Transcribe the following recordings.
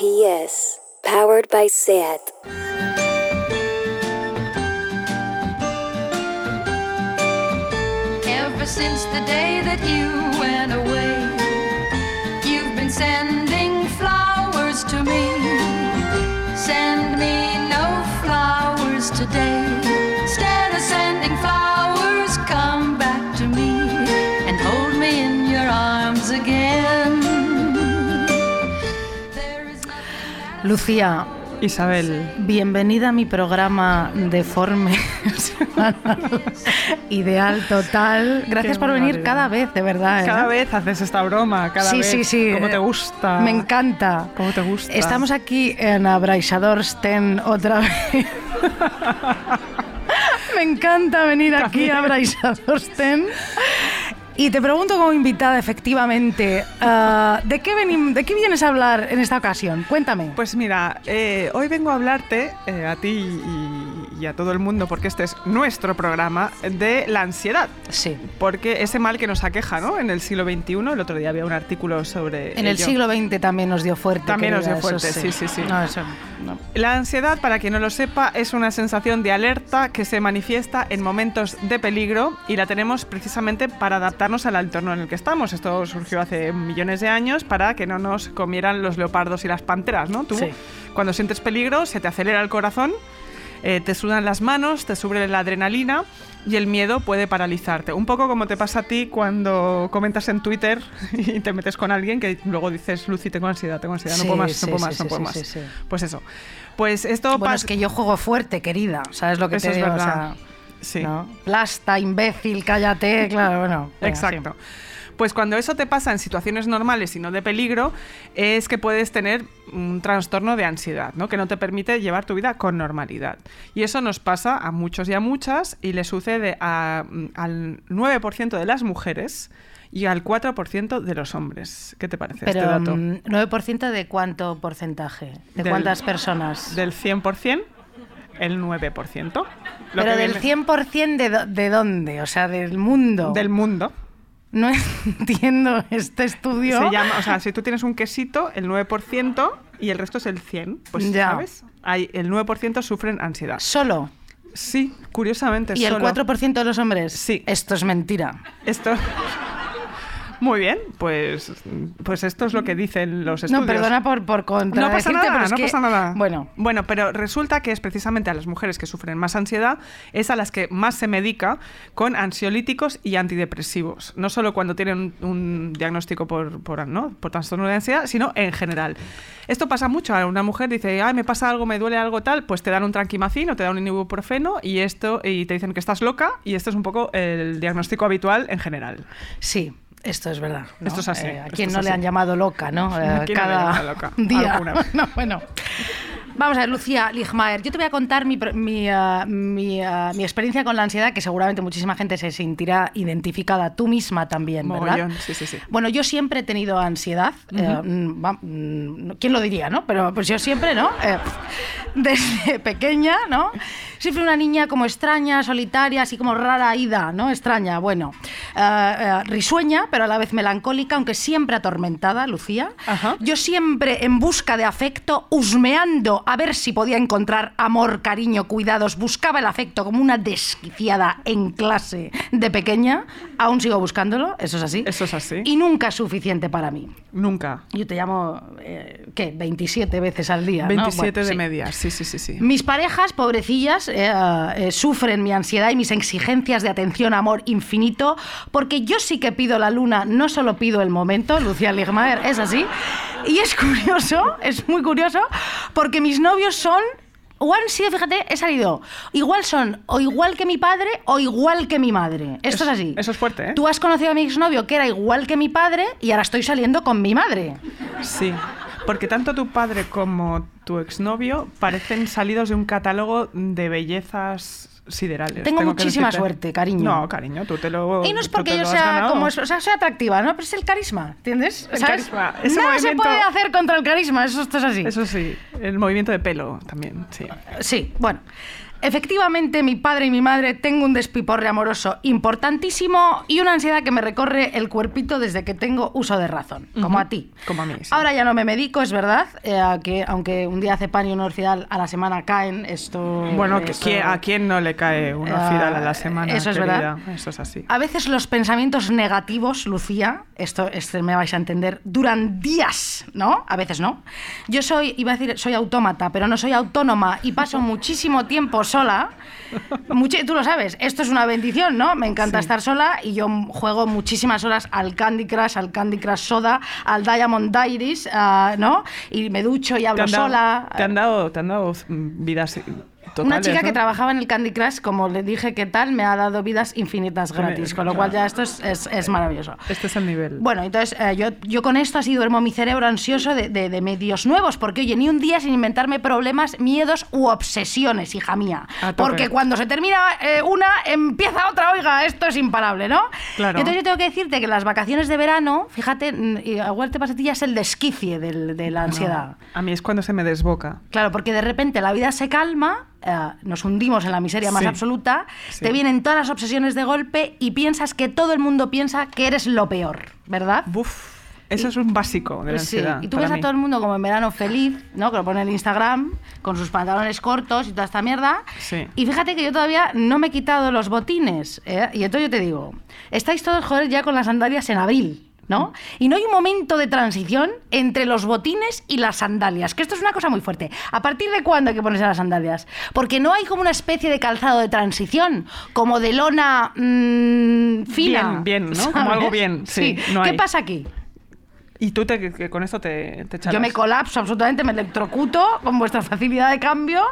SPS, powered by SAT. Ever since the day that you went away, you've been sending flowers to me. Send me no flowers today. Lucía, Isabel, bienvenida a mi programa deforme ideal total. Gracias Qué por venir barbaridad. cada vez, de verdad. ¿eh? cada vez haces esta broma, cada sí, vez. sí, sí. Como te gusta. Me encanta. Cómo te gusta. Estamos aquí en Abraisadorsten otra vez. me encanta venir aquí a Abraisadorsten. Y te pregunto como invitada, efectivamente, ah, ¿de, qué venim- ¿de qué vienes a hablar en esta ocasión? Cuéntame. Pues mira, eh, hoy vengo a hablarte, eh, a ti y, y a todo el mundo, porque este es nuestro programa, de la ansiedad. sí. Porque ese mal que nos aqueja, ¿no? En el siglo XXI, el otro día había un artículo sobre. En el siglo XX también nos dio fuerte. También nos dio fuerte, sí, sí, sí. No, eso no. La ansiedad, para quien no lo sepa, es una sensación de alerta que se manifiesta en momentos de peligro y la tenemos precisamente para adaptarnos al entorno en el que estamos. Esto surgió hace millones de años para que no nos comieran los leopardos y las panteras, ¿no? Tú, Sí. cuando sientes peligro, se te acelera el corazón, eh, te sudan las manos, te sube la adrenalina y el miedo puede paralizarte. Un poco como te pasa a ti cuando comentas en Twitter y te metes con alguien que luego dices, Lucy, tengo ansiedad, tengo ansiedad, no Sí, puedo más, sí, no puedo más, sí, no puedo más. Pues eso. Pues esto Bueno, pasa... es que yo juego fuerte, querida. ¿Sabes lo que Eso te es digo? O verdad. sea, Sí. ¿no? Plasta, imbécil, cállate. Claro, bueno. Exacto. Pues cuando eso te pasa en situaciones normales y no de peligro, es que puedes tener un trastorno de ansiedad, ¿no? que no te permite llevar tu vida con normalidad. Y eso nos pasa a muchos y a muchas y le sucede a- mm, al 9% de las mujeres y al 4% de los hombres. ¿Qué te parece Pero este dato? mm, 9% de cuánto porcentaje? ¿De Del- cuántas personas? Del 100%, el 9%. Lo Pero del viene- 100% de, de dónde? O sea, del mundo. del mundo. No entiendo este estudio. Se llama, o sea, si tú tienes un quesito, el 9% y el resto es el 100, pues Ya. ¿sabes? Hay, el 9% sufren ansiedad. Solo. Sí, curiosamente ¿Y el solo. 4% de los hombres? Sí. Esto es mentira. Esto... Muy bien, pues, pues esto es lo que dicen los estudios. No, perdona por, por No pasa nada, no que- pasa nada. Bueno, bueno, pero resulta que es precisamente a las mujeres que sufren más ansiedad, es a las que más se medica con ansiolíticos y antidepresivos. No solo cuando tienen un, un diagnóstico por, por, ¿no? por trastorno de ansiedad, sino en general. Esto pasa mucho. A Una mujer dice, ay, me pasa algo, me duele algo tal, pues te dan un tranquimacín o te dan un ibuprofeno y esto y te dicen que estás loca y esto es un poco el diagnóstico habitual en general. sí. Esto es verdad. ¿no? Esto es así, Eh, a es no le así. han llamado loca, ¿no? Eh, ¿A quién cada loca? día. No, bueno. Vamos a ver, Lucía Ligmaer, yo te voy a contar mi, mi, mi, ah, mi experiencia con la ansiedad, que seguramente muchísima gente se sentirá identificada, tú misma también, ¿verdad? Mogollón, sí, sí, sí. Bueno, yo siempre he tenido ansiedad, eh, mm, mm, ¿quién lo diría, no? Pero pues yo siempre, ¿no? Eh, desde pequeña, ¿no? Siempre una niña como extraña, solitaria, así como rara ida, ¿no? Extraña, bueno. Eh, eh, risueña, pero a la vez melancólica, aunque siempre atormentada, Lucía. Yo siempre en busca de afecto, husmeando a ver si podía encontrar amor, cariño, cuidados. Buscaba el afecto como una desquiciada en clase de pequeña. Aún sigo buscándolo, eso es así. Eso es así. Y nunca es suficiente para mí. Nunca. Yo te llamo, eh, ¿qué? 27 veces al día. ¿no? 27 Bueno, de sí. media, sí, sí, sí, sí. Mis parejas, pobrecillas, eh, eh, sufren mi ansiedad y mis exigencias de atención, amor infinito, porque yo sí que pido la luna, no solo pido el momento, Lucía Ligmaer, es así. Y es curioso, es muy curioso, porque mis novios son... O han sido, fíjate, he salido. Igual son o igual que mi padre o igual que mi madre. Esto Eso- es así. eso es fuerte, ¿eh? Tú has conocido a mi exnovio que era igual que mi padre y ahora estoy saliendo con mi madre. Sí, porque tanto tu padre como tu exnovio parecen salidos de un catálogo de bellezas siderales. Tengo muchísima suerte, cariño. No, cariño, tú te lo Y no es porque yo sea como, o sea, soy atractiva, ¿no? Pero es el carisma, ¿entiendes? El ¿Sabes? carisma, ese Nada se puede hacer contra el carisma, eso esto es así. Eso sí, el movimiento de pelo también, sí. Sí, bueno. Efectivamente, mi padre y mi madre tengo un despiporre amoroso importantísimo y una ansiedad que me recorre el cuerpito desde que tengo uso de razón, como a ti. Como a mí, sí. Ahora ya no me medico, es verdad, eh, que aunque un día hace pan y un orfidal a la semana caen, esto... Bueno, que, eso- ¿quién- ¿a quién no le cae un Ah, orfidal a la semana? eso es querida? verdad. Eso es así. A veces los pensamientos negativos, Lucía, esto, esto me vais a entender, duran días, ¿no? A veces no. Yo soy, iba a decir, soy autómata, pero no soy autónoma y paso muchísimo tiempo sola. Muchi- tú lo sabes, esto es una bendición, ¿no? Me encanta Sí. estar sola y yo juego muchísimas horas al Candy Crush, al Candy Crush Soda, al Diamond Diaries, ah, ¿no? Y me ducho y ¿Te hablo dado, sola. te han dado, te han dado vidas totales, Una chica ¿no? que trabajaba en el Candy Crush, como le dije que tal, me ha dado vidas infinitas gratis, con lo cual ya esto es, es- es maravilloso. Este es el nivel. Bueno, entonces eh, yo, yo con esto así duermo mi cerebro ansioso de, de- de medios nuevos, porque oye, ni un día sin inventarme problemas, miedos u obsesiones, hija mía. Porque cuando se termina eh, una, empieza otra, oiga, esto es imparable, ¿no? Claro. Entonces yo tengo que decirte que las vacaciones de verano, fíjate, igual te pasa a ti, ya es el desquicie del- de la ansiedad. A mí es cuando se me desboca. Claro, porque de repente la vida se calma, eh, nos hundimos en la miseria más Sí. absoluta, Sí. te vienen todas las obsesiones de golpe y piensas que todo el mundo piensa que eres lo peor, ¿verdad? Buf, eso es un básico de la Sí, ansiedad. y tú ves a todo el mundo como en verano feliz, ¿no? Que lo pone en Instagram, con sus pantalones cortos y toda esta mierda. Sí. Y fíjate que yo todavía no me he quitado los botines. ¿eh? Y entonces yo te digo, estáis todos, joder, ya con las sandalias en abril. ¿No? Y no hay un momento de transición entre los botines y las sandalias, que esto es una cosa muy fuerte. ¿A partir de cuándo hay que ponerse las sandalias? Porque no hay como una especie de calzado de transición, como de lona mm, fina. Bien, bien, ¿no? Como algo bien, sí, no ¿Qué hay. pasa aquí? Y tú te, que con esto te, te Yo me colapso absolutamente, me electrocuto con vuestra facilidad de cambio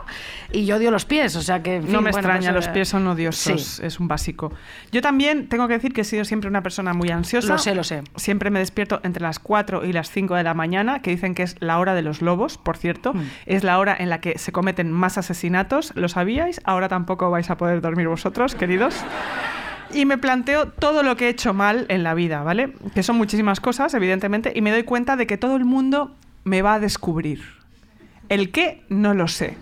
y yo odio los pies, o sea que... en No fin, me bueno, extraña, pues, los pies son odiosos, sí. es un básico. Yo también tengo que decir que he sido siempre una persona muy ansiosa. Lo sé, lo sé. Siempre me despierto entre las 4 y las 5 de la mañana, que dicen que es la hora de los lobos, por cierto. Mm. Es la hora en la que se cometen más asesinatos, ¿lo sabíais? Ahora tampoco vais a poder dormir vosotros, queridos. Y me planteo todo lo que he hecho mal en la vida, ¿vale? Que son muchísimas cosas, evidentemente, y me doy cuenta de que todo el mundo me va a descubrir. El qué, no lo sé.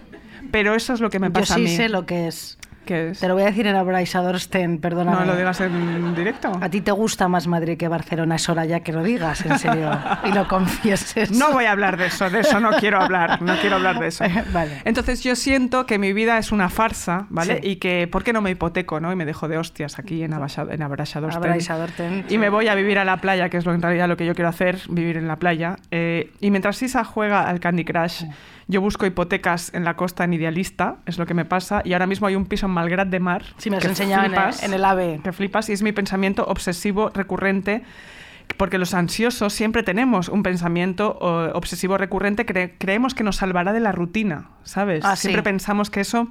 Pero eso es lo que me Yo pasa a sí mí. sé lo que es. ¿Qué es? Te lo voy a decir en abraisador Sten, perdóname. No lo digas en directo. A ti te gusta más Madrid que Barcelona, es hora ya que lo digas, en serio, y lo confieses. No voy a hablar de eso, de eso no quiero hablar, no quiero hablar de eso. Vale. Entonces yo siento que mi vida es una farsa, ¿vale? Sí. Y que, ¿por qué no me hipoteco, no? Y me dejo de hostias aquí en, en Abraisadorsten. Abraisadorsten, Y sí. me voy a vivir a la playa, que es lo, en realidad lo que yo quiero hacer, vivir en la playa. Eh, y mientras Sisa juega al Candy Crush, yo busco hipotecas en la costa en Idealista, es lo que me pasa. Y ahora mismo hay un piso en Malgrat de Mar. Sí, me que enseñado en el- flipas, en el AVE. Que flipas y es mi pensamiento obsesivo recurrente. Porque los ansiosos siempre tenemos un pensamiento obsesivo recurrente, cre- creemos que nos salvará de la rutina, ¿sabes? Ah, sí. siempre pensamos que eso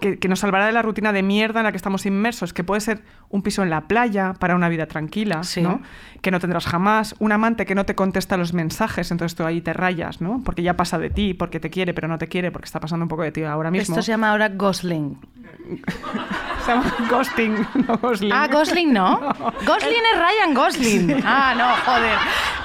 que, que nos salvará de la rutina de mierda en la que estamos inmersos, que puede ser un piso en la playa para una vida tranquila, Sí. ¿no? que no tendrás jamás, un amante que no te contesta los mensajes, entonces tú ahí te rayas, ¿no? porque ya pasa de ti, porque te quiere, pero no te quiere, porque está pasando un poco de ti ahora mismo. Esto se llama ahora Gosling. Se llama ghosting, no Gosling. Ah, Gosling no. Gosling es Ryan Gosling. Ah, no, joder.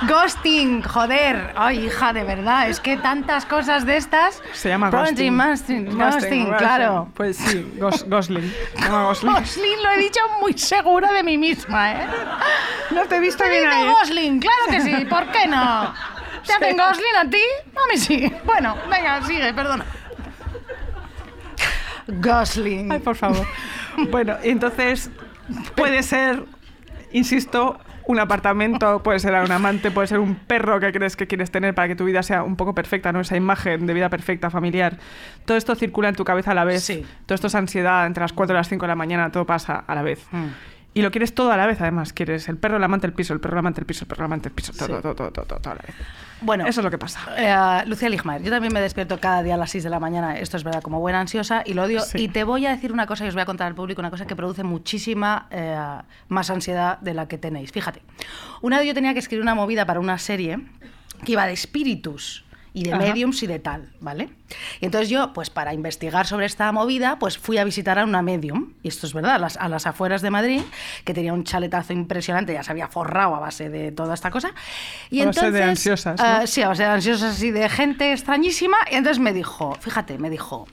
Ghosting, joder. Ay, hija, de verdad. Es que tantas cosas de estas. Se llama Ghosting. ghosting. Ghosting, ghosting, claro. Pues sí, gos- Gosling. Gosling. Gosling lo he dicho muy segura de mí misma, ¿eh? No te he visto ¿Te bien ahí. ¿eh? Gosling? Claro que sí. ¿Por qué no? ¿Te hacen Gosling a ti? A mí sí. Bueno, venga, sigue, perdona. Gosling. Ay, por favor. Bueno, entonces puede ser, insisto, un apartamento, puede ser un amante, puede ser un perro que crees que quieres tener para que tu vida sea un poco perfecta, ¿no? Esa imagen de vida perfecta, familiar. Todo esto circula en tu cabeza a la vez. Sí. Todo esto es ansiedad entre las 4 y las 5 de la mañana, todo pasa a la vez. Mm. Y lo quieres todo a la vez, además. Quieres el perro, el amante, el piso, el perro, el amante, el piso, el perro, el amante, el piso, todo, Sí. todo, todo, todo, todo, todo a la vez. Bueno, Eso es lo que pasa. Eh, Lucía Ligmaer, yo también me despierto cada día a las 6 de la mañana, esto es verdad, como buena ansiosa, y lo odio. Sí. Y te voy a decir una cosa y os voy a contar al público, una cosa que produce muchísima eh, más ansiedad de la que tenéis. Fíjate, una vez yo tenía que escribir una movida para una serie que iba de espíritus y de Ajá. mediums y de tal, ¿vale? Y entonces yo, pues para investigar sobre esta movida, pues fui a visitar a una medium, y esto es verdad, a las, a las afueras de Madrid, que tenía un chaletazo impresionante, ya se había forrado a base de toda esta cosa. Y A base de entonces, ansiosas, ¿no? eh, sí, a base de ansiosas y de gente extrañísima, y entonces me dijo, fíjate, me dijo,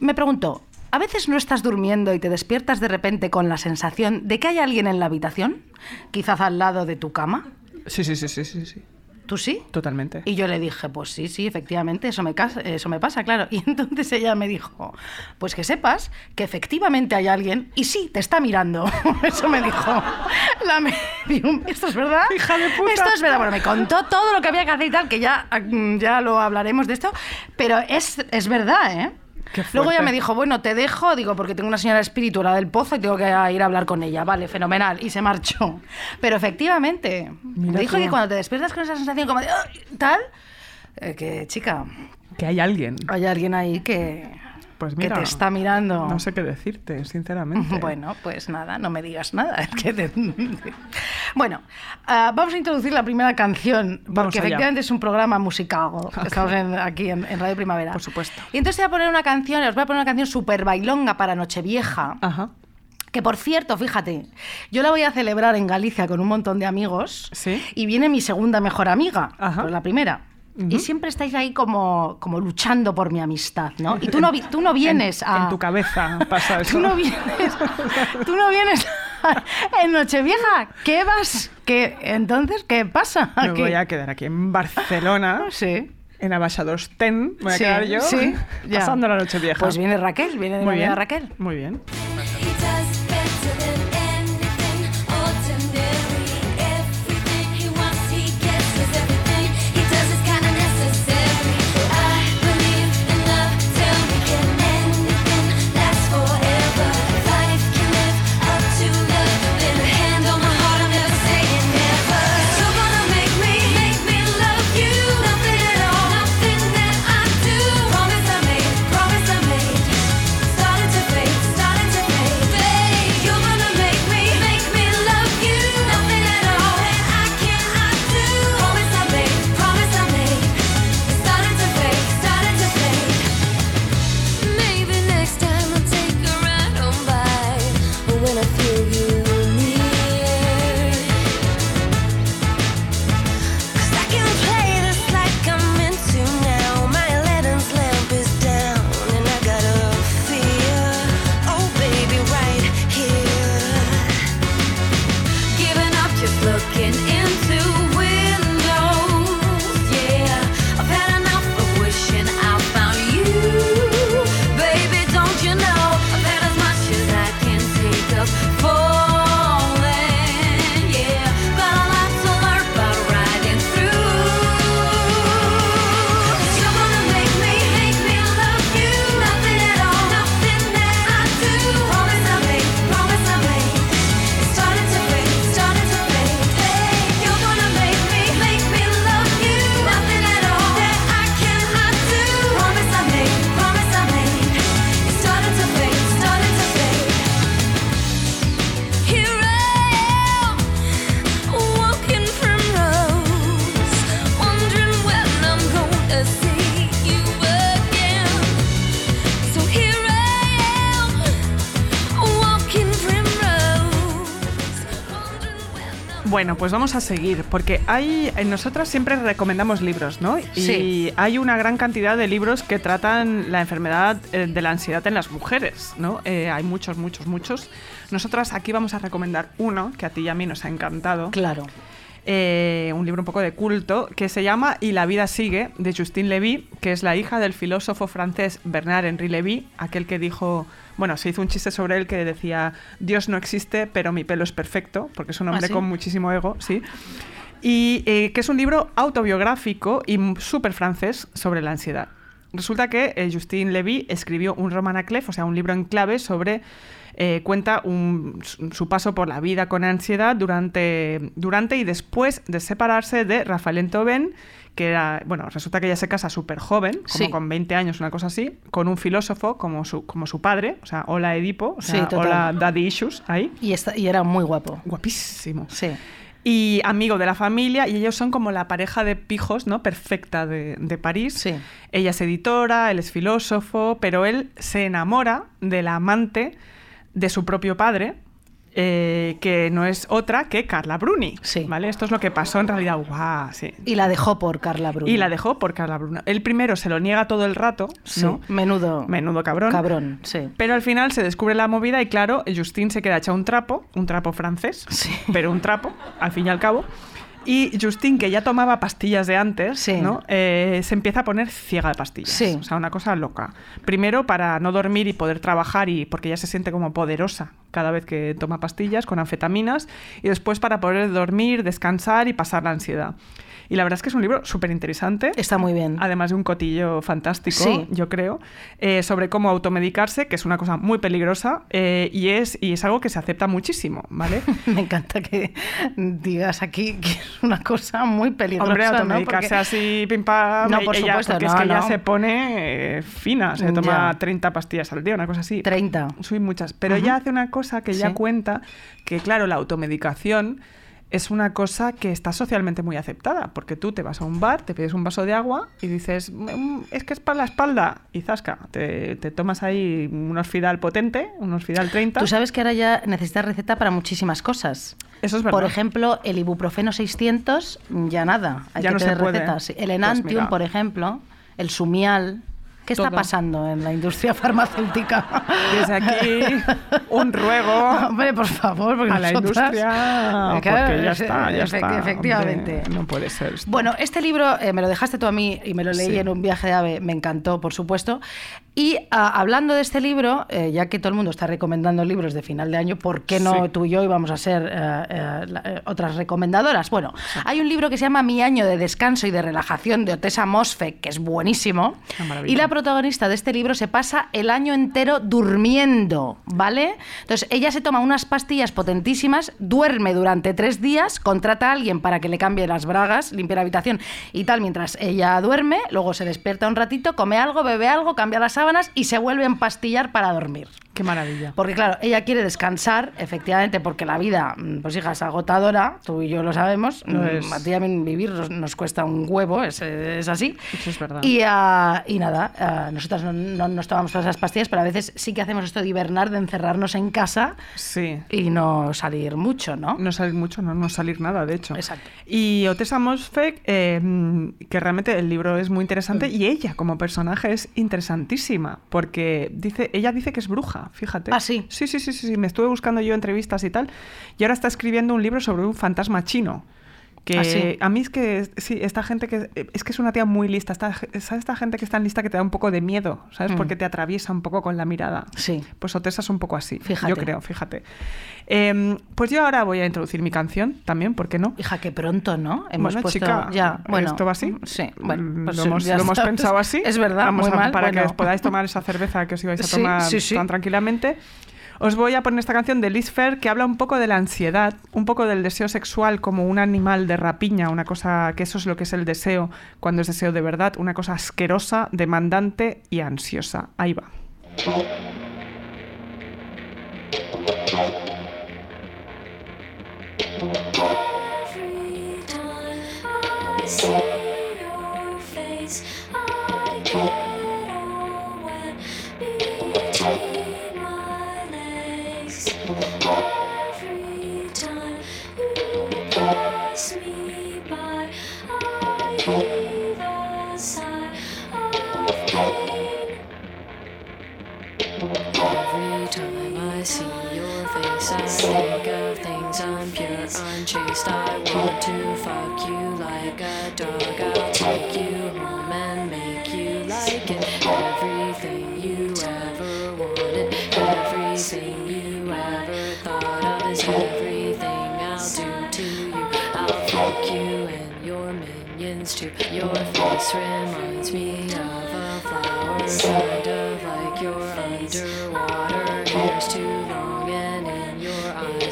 me preguntó, a veces no estás durmiendo y te despiertas de repente con la sensación de que hay alguien en la habitación, quizás al lado de tu cama. Sí, sí, sí, sí, sí, sí. ¿Tú sí? Totalmente. Y yo le dije, pues sí, sí, efectivamente, eso me, eso me pasa, claro. Y entonces ella me dijo, pues que sepas que efectivamente hay alguien y sí, te está mirando. Eso me dijo la medium. ¿Esto es verdad? Hija de puta. Esto es verdad. Bueno, me contó todo lo que había que hacer y tal, que ya, mm, ya lo hablaremos de esto, pero es, es verdad, ¿eh? Luego ella fuerte. me dijo, bueno, te dejo, digo, porque tengo una señora espíritu, la del pozo, y tengo que ir a hablar con ella. Vale, fenomenal. Y se marchó. Pero efectivamente, me dijo que cuando te despiertas con esa sensación como de tal, eh, que chica, Que hay alguien. hay alguien ahí que, Pues que mira. te está mirando. No sé qué decirte, sinceramente. Bueno, pues nada, no me digas nada. es que te- bueno, ah, vamos a introducir la primera canción, porque Vamos allá. efectivamente es un programa musical. Estamos en- aquí en, en Radio Primavera. Por supuesto. Y entonces voy a poner una canción, os voy a poner una canción súper bailonga para Nochevieja. Ajá. Que por cierto, fíjate, yo la voy a celebrar en Galicia con un montón de amigos. Sí. Y viene mi segunda mejor amiga, Ajá. pues la primera. Y siempre estáis ahí como, como luchando por mi amistad, ¿no? Y tú no, tú no vienes en, a... en tu cabeza pasa eso. Tú no vienes, tú no vienes en Nochevieja. ¿Qué vas? ¿Qué, entonces, ¿qué pasa? Me ¿Qué? voy a quedar aquí en Barcelona, Sí. en Abaixados Ten. Voy a sí, quedar yo sí, ya. pasando la noche vieja. Pues viene Raquel, viene de Muy bien. Raquel. Muy bien. Bueno, pues vamos a seguir, porque hay, nosotras siempre recomendamos libros, ¿no? Y Sí. hay una gran cantidad de libros que tratan la enfermedad eh, de la ansiedad en las mujeres, ¿no? Eh, hay muchos, muchos, muchos. Nosotras aquí vamos a recomendar uno que a ti y a mí nos ha encantado. Claro. eh, un libro un poco de culto que se llama Y la vida sigue, de Justine Levy, que es la hija del filósofo francés Bernard-Henri Levy, aquel que dijo, bueno, se hizo un chiste sobre él que decía, Dios no existe, pero mi pelo es perfecto, porque es un hombre ¿Ah, sí? con muchísimo ego, sí. Y eh, que es un libro autobiográfico y súper francés sobre la ansiedad. Resulta que eh, Justine Levy escribió un roman à clef, o sea, un libro en clave sobre eh, cuenta un- su paso por la vida con ansiedad durante, durante y después de separarse de Rafael Toben, que era, bueno, resulta que ella se casa súper joven, como Sí. con 20 años, una cosa así, con un filósofo como su, como su padre, o sea, hola Edipo, o sea, Sí, hola Daddy Issues, ahí, Y, esta- y era muy guapo. guapísimo. Sí. Y amigo de la familia, y ellos son como la pareja de pijos, ¿no? Perfecta de, de París. Sí. Ella es editora, él es filósofo, pero él se enamora de la amante de su propio padre, eh, que no es otra que Carla Bruni. Sí. ¿vale? Esto es lo que pasó en realidad. Y la dejó por Carla Bruni. Y la dejó por Carla Bruni. El primero se lo niega todo el rato, Sí, ¿no? menudo. Menudo cabrón. Cabrón, sí. Pero al final se descubre la movida y claro, Justin se queda hecha un trapo, un trapo francés, Sí. pero un trapo, al fin y al cabo. Y Justin, que ya tomaba pastillas de antes, Sí. ¿no? Eh, se empieza a poner ciega de pastillas. Sí. O sea, una cosa loca. Primero para no dormir y poder trabajar y porque ya se siente como poderosa cada vez que toma pastillas con anfetaminas. Y después para poder dormir, descansar y pasar la ansiedad. Y la verdad es que es un libro súper interesante. Está muy bien. Además de un cotillo fantástico, Sí. yo creo, eh, sobre cómo automedicarse, que es una cosa muy peligrosa eh, y, es, y es algo que se acepta muchísimo, ¿vale? Me encanta que digas aquí que es una cosa muy peligrosa. Hombre, ¿no? automedicarse Porque- así, pim pam, No, por ella- supuesto, porque es no, que ella no. se pone eh, fina, se toma Ya. 30 pastillas al día, una cosa así. 30. Soy muchas. Pero ella hace una cosa que Sí. cuenta que, claro, la automedicación es una cosa que está socialmente muy aceptada, porque tú te vas a un bar, te pides un vaso de agua y dices, "Mm, es que es para la espalda, y zasca, te, te tomas ahí un Orfidal potente, un Orfidal 30. Tú sabes que ahora ya necesitas receta para muchísimas cosas. Eso es verdad. Por ejemplo, el ibuprofeno 600, ya nada. Hay Ya que no se tener puede. recetas. El Pues Enantium, por ejemplo, el Sumial. ¿Qué está Todo. pasando en la industria farmacéutica? Desde aquí, un ruego Hombre, por favor, porque a la industria, Claro, porque ya es- está, ya está. Efectivamente. hombre, no puede ser esto. Bueno, este libro eh, me lo dejaste tú a mí y me lo leí Sí. en un viaje de ave, me encantó, por supuesto. Y ah, hablando de este libro, eh, ya que todo el mundo está recomendando libros de final de año, ¿por qué no Sí. tú y yo íbamos a ser eh, eh, eh, otras recomendadoras? Bueno, hay un libro que se llama Mi año de descanso y de relajación de Otessa Mosfeq, que es buenísimo. Maravilla. Y la protagonista de este libro se pasa el año entero durmiendo, ¿vale? Entonces, ella se toma unas pastillas potentísimas, duerme durante tres días, contrata a alguien para que le cambie las bragas, limpie la habitación y tal, mientras ella duerme, luego se despierta un ratito, come algo, bebe algo, cambia las y se vuelve a empastillar para dormir. Qué maravilla. Porque claro, ella quiere descansar, efectivamente, porque la vida, mm, pues hija, es agotadora, tú y yo lo sabemos, Lo mm, es. a ti vivir nos, nos cuesta un huevo, es, es así. Eso es verdad. Y, ah, y nada, ah, nosotras no, no nos tomamos todas esas pastillas, pero a veces sí que hacemos esto de hibernar, de encerrarnos en casa Sí. y no salir mucho, ¿no? No salir mucho, no, no salir nada, de hecho. Exacto. Y Otessa Mosfeq, eh, mm, que realmente el libro es muy interesante y ella como personaje es interesantísima, porque dice, ella dice que es bruja, fíjate. Ah, sí. Sí, sí, sí, sí, sí, me estuve buscando yo entrevistas y tal, y ahora está escribiendo un libro sobre un fantasma chino. Que Ah, sí. a mí es que, sí, esta gente que, es que es una tía muy lista, esta, ¿sabes esta gente que es tan lista que te da un poco de miedo, ¿sabes? Mm. Porque te atraviesa un poco con la mirada. Sí. Pues Otessa es un poco así, Fíjate. yo creo, fíjate. Em, pues yo ahora voy a introducir mi canción también, ¿por qué no? Hija, que pronto, ¿no? Hemos bueno, puesto chica, ya. Bueno, ¿esto va así? Sí, bueno, Mm, pues lo hemos, lo hemos está. pensado así. Es verdad, Vamos muy a- mal. Para que os podáis tomar esa cerveza que os ibais a tomar sí, sí. tan tranquilamente. Os voy a poner esta canción de Liz Fair que habla un poco de la ansiedad, un poco del deseo sexual como un animal de rapiña, una cosa que eso es lo que es el deseo cuando es deseo de verdad, una cosa asquerosa, demandante y ansiosa. Ahí va. Think of things unpure, unchaste. I want to fuck you like a dog. I'll take you home and make you like it. Everything you ever wanted, everything you ever thought of is everything I'll do to you. I'll fuck you and your minions too. Your face reminds me of a flower, kind of like your underwater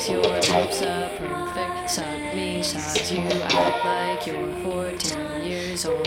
your lips a perfect suck me size. You act like you're 14 years old.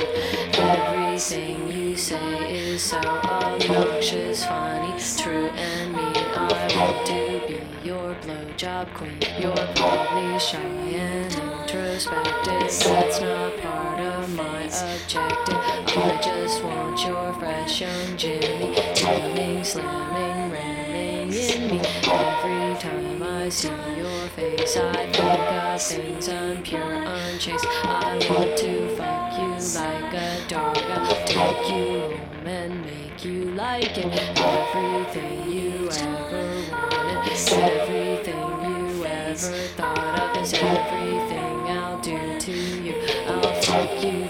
Everything you say is so obnoxious, funny, true, and mean. I want to be your blowjob queen. You're probably shy and introspective. That's not part of my objective. I just want your fresh young Jimmy, jamming, slamming, ramming in me. Every time I see your face, I think of things unpure, unchaste. I want to fuck you like a dog. I'll take you home and make you like it. Everything you ever wanted, everything you ever thought of is everything I'll do to you. I'll fuck you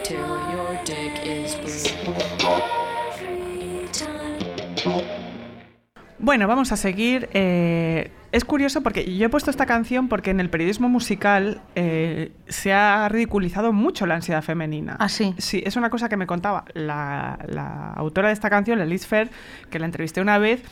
Bueno, vamos a seguir. Eh, es curioso porque yo he puesto esta canción porque en el periodismo musical eh, se ha ridiculizado mucho la ansiedad femenina. ¿Ah, sí? Sí, es una cosa que me contaba la, la autora de esta canción, la Liz Fair, que la entrevisté una vez.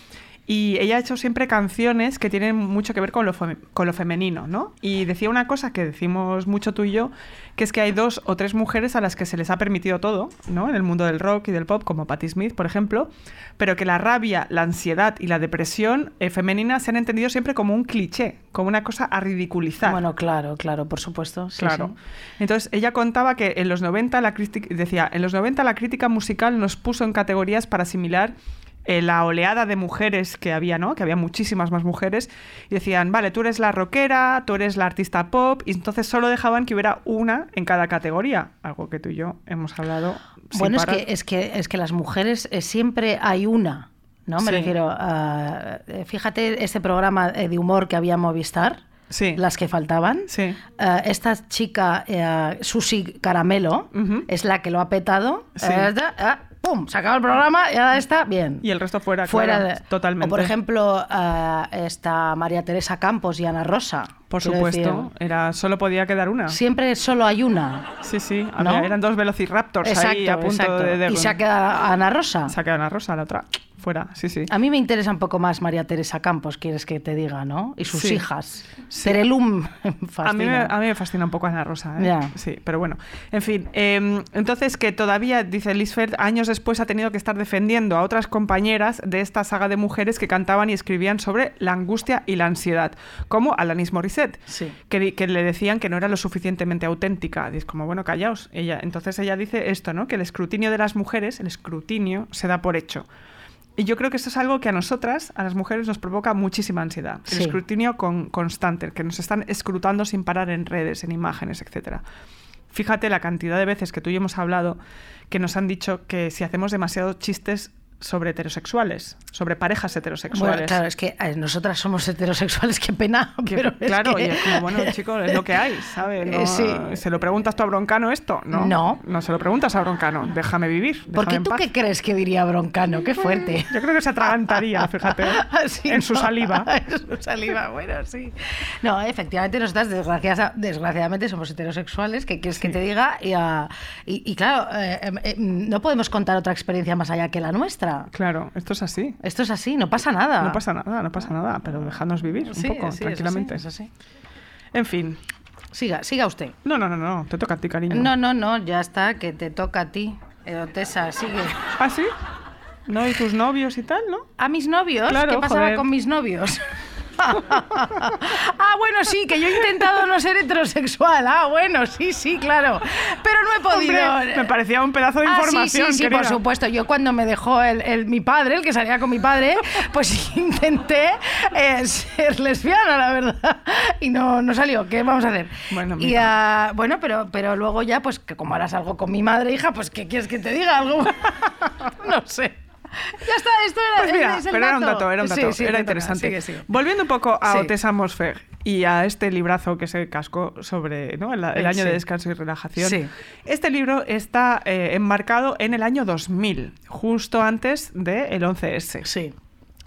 Y ella ha hecho siempre canciones que tienen mucho que ver con lo, fem- con lo femenino, ¿no? Y decía una cosa que decimos mucho tú y yo, que es que hay dos o tres mujeres a las que se les ha permitido todo, ¿no? En el mundo del rock y del pop, como Patti Smith, por ejemplo, pero que la rabia, la ansiedad y la depresión eh, femenina se han entendido siempre como un cliché, como una cosa a ridiculizar. Bueno, claro, claro, por supuesto. sí, Claro. sí. Entonces, ella contaba que en los 90 la crítica decía, en los 90 la crítica musical nos puso en categorías para asimilar eh, la oleada de mujeres que había, ¿no? Que había muchísimas más mujeres y decían, "Vale, tú eres la rockera, tú eres la artista pop" y entonces solo dejaban que hubiera una en cada categoría, algo que tú y yo hemos hablado Bueno, es que, es, que, es que las mujeres eh, siempre hay una, ¿no? Me Sí. refiero a... eh, Fíjate este programa de humor que había Movistar, Sí. las que faltaban. Sí. Eh, esta chica, eh, Susi Caramelo, es la que lo ha petado. Sí. Eh, ¡Pum! Se acaba el programa y ahora está bien. Y el resto fuera, Fuera claro, de- totalmente. O por ejemplo, está María Teresa Campos y Ana Rosa. Por supuesto, decir, era solo podía quedar una. siempre solo hay una. Sí, sí, ¿No? eran dos velociraptors Exacto, ahí a punto exacto. de, de- Y se ha quedado Ana Rosa. Se ha quedado Ana Rosa, la otra fuera, sí, sí. A mí me interesa un poco más María Teresa Campos, quieres que te diga, ¿no? Y sus Sí. hijas. Sí. Terelum me A mí, me, fascina. a mí me fascina un poco Ana Rosa, ¿eh? Ya. Sí, pero bueno. En fin, eh, entonces que todavía, dice Lisfeld, años después ha tenido que estar defendiendo a otras compañeras de esta saga de mujeres que cantaban y escribían sobre la angustia y la ansiedad, como Alanis Morissette, Sí. que, que le decían que no era lo suficientemente auténtica. Es como, bueno, callaos. Ella, entonces ella dice esto, ¿no? Que el escrutinio de las mujeres, el escrutinio, se da por hecho. Y yo creo que eso es algo que a nosotras, a las mujeres, nos provoca muchísima ansiedad. El Sí. escrutinio con, constante, que nos están escrutando sin parar en redes, en imágenes, etcétera. Fíjate la cantidad de veces que tú y yo hemos hablado que nos han dicho que si hacemos demasiados chistes sobre heterosexuales, sobre parejas heterosexuales. Bueno, claro, es que nosotras somos heterosexuales, qué pena. Es claro, que- y es como, bueno, chico, es lo que hay, ¿sabes? Eh, sí. ¿Se lo preguntas tú a Broncano esto? No. No. No se lo preguntas a Broncano. Déjame vivir. ¿Por déjame qué en tú paz. qué crees que diría Broncano? Qué fuerte. Yo creo que se atragantaría, fíjate, Sí, en su saliva. en su saliva, bueno, sí. No, efectivamente, nosotras desgraciada- desgraciadamente somos heterosexuales, ¿qué quieres que te diga? Y, ah, y- y claro, eh, eh, eh, no podemos contar otra experiencia más allá que la nuestra. Claro, esto es así. Esto es así, no pasa nada. No pasa nada, no pasa nada, pero dejadnos vivir un poco, sí, es tranquilamente. así, es así. En fin. Siga, siga usted. No, no, no, no, te toca a ti, cariño. No, no, no, ya está, que te toca a ti. Erotesa, sigue. ¿Ah, sí? ¿No? ¿Y tus novios y tal, no? ¿A mis novios? Claro, ¿Qué pasaba joder. con mis novios? ah, bueno, sí, que yo he intentado no ser heterosexual. Ah, bueno, sí, sí, claro. Pero no he podido. Hombre, me parecía un pedazo de Ah, información, sí, sí, sí, por supuesto. Yo cuando me dejó el, el- mi padre, el que salía con mi padre, pues intenté eh, ser lesbiana, la verdad. Y no, no salió. ¿Qué vamos a hacer? Bueno, y, ah, bueno, pero, pero luego ya, pues que como harás algo con mi madre, hija, pues ¿qué quieres que te diga? Algo. no sé. Ya está, esto era, Pues mira, es el pero era un dato, era un dato, sí, era interesante. Sigue, sigue. Volviendo un poco a Sí. Otessa Mosfer y a este librazo que se cascó sobre ¿no? el, el Eh, año de descanso y relajación. Sí. Este libro está eh, enmarcado en el año 2000, justo antes del 11S. Sí.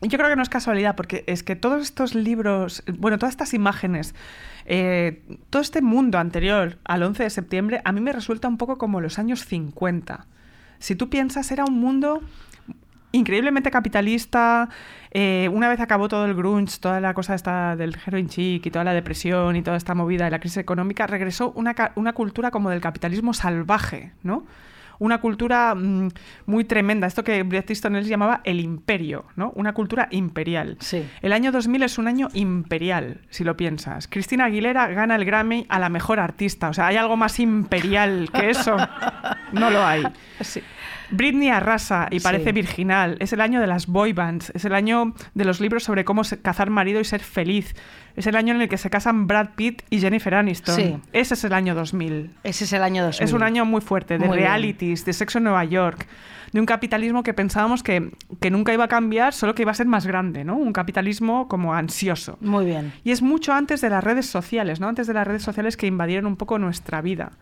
Y Yo creo que no es casualidad, porque es que todos estos libros, bueno, todas estas imágenes, eh, todo este mundo anterior al 11 de septiembre, a mí me resulta un poco como los años 50. Si tú piensas, era un mundo increíblemente capitalista. eh, una vez acabó todo el grunge, toda la cosa esta del heroin chic y toda la depresión y toda esta movida de la crisis económica, regresó una, una cultura como del capitalismo salvaje, ¿no? Una cultura mm, muy tremenda, esto que Bret Easton Ellis llamaba el imperio, ¿no? Una cultura imperial. Sí. El año 2000 es un año imperial, si lo piensas. Cristina Aguilera gana el Grammy a la mejor artista. O sea, ¿hay algo más imperial que eso? No lo hay. Sí. Britney arrasa y parece Sí. virginal. Es el año de las boy bands. Es el año de los libros sobre cómo cazar marido y ser feliz. Es el año en el que se casan Brad Pitt y Jennifer Aniston. Sí. Ese es el año 2000. Ese es el año 2000. Es un año muy fuerte de Muy bien. realities, de sexo en Nueva York, de un capitalismo que pensábamos que, que nunca iba a cambiar, solo que iba a ser más grande, ¿no? Un capitalismo como ansioso. Muy bien. Y es mucho antes de las redes sociales, ¿no? Antes de las redes sociales que invadieron un poco nuestra vida.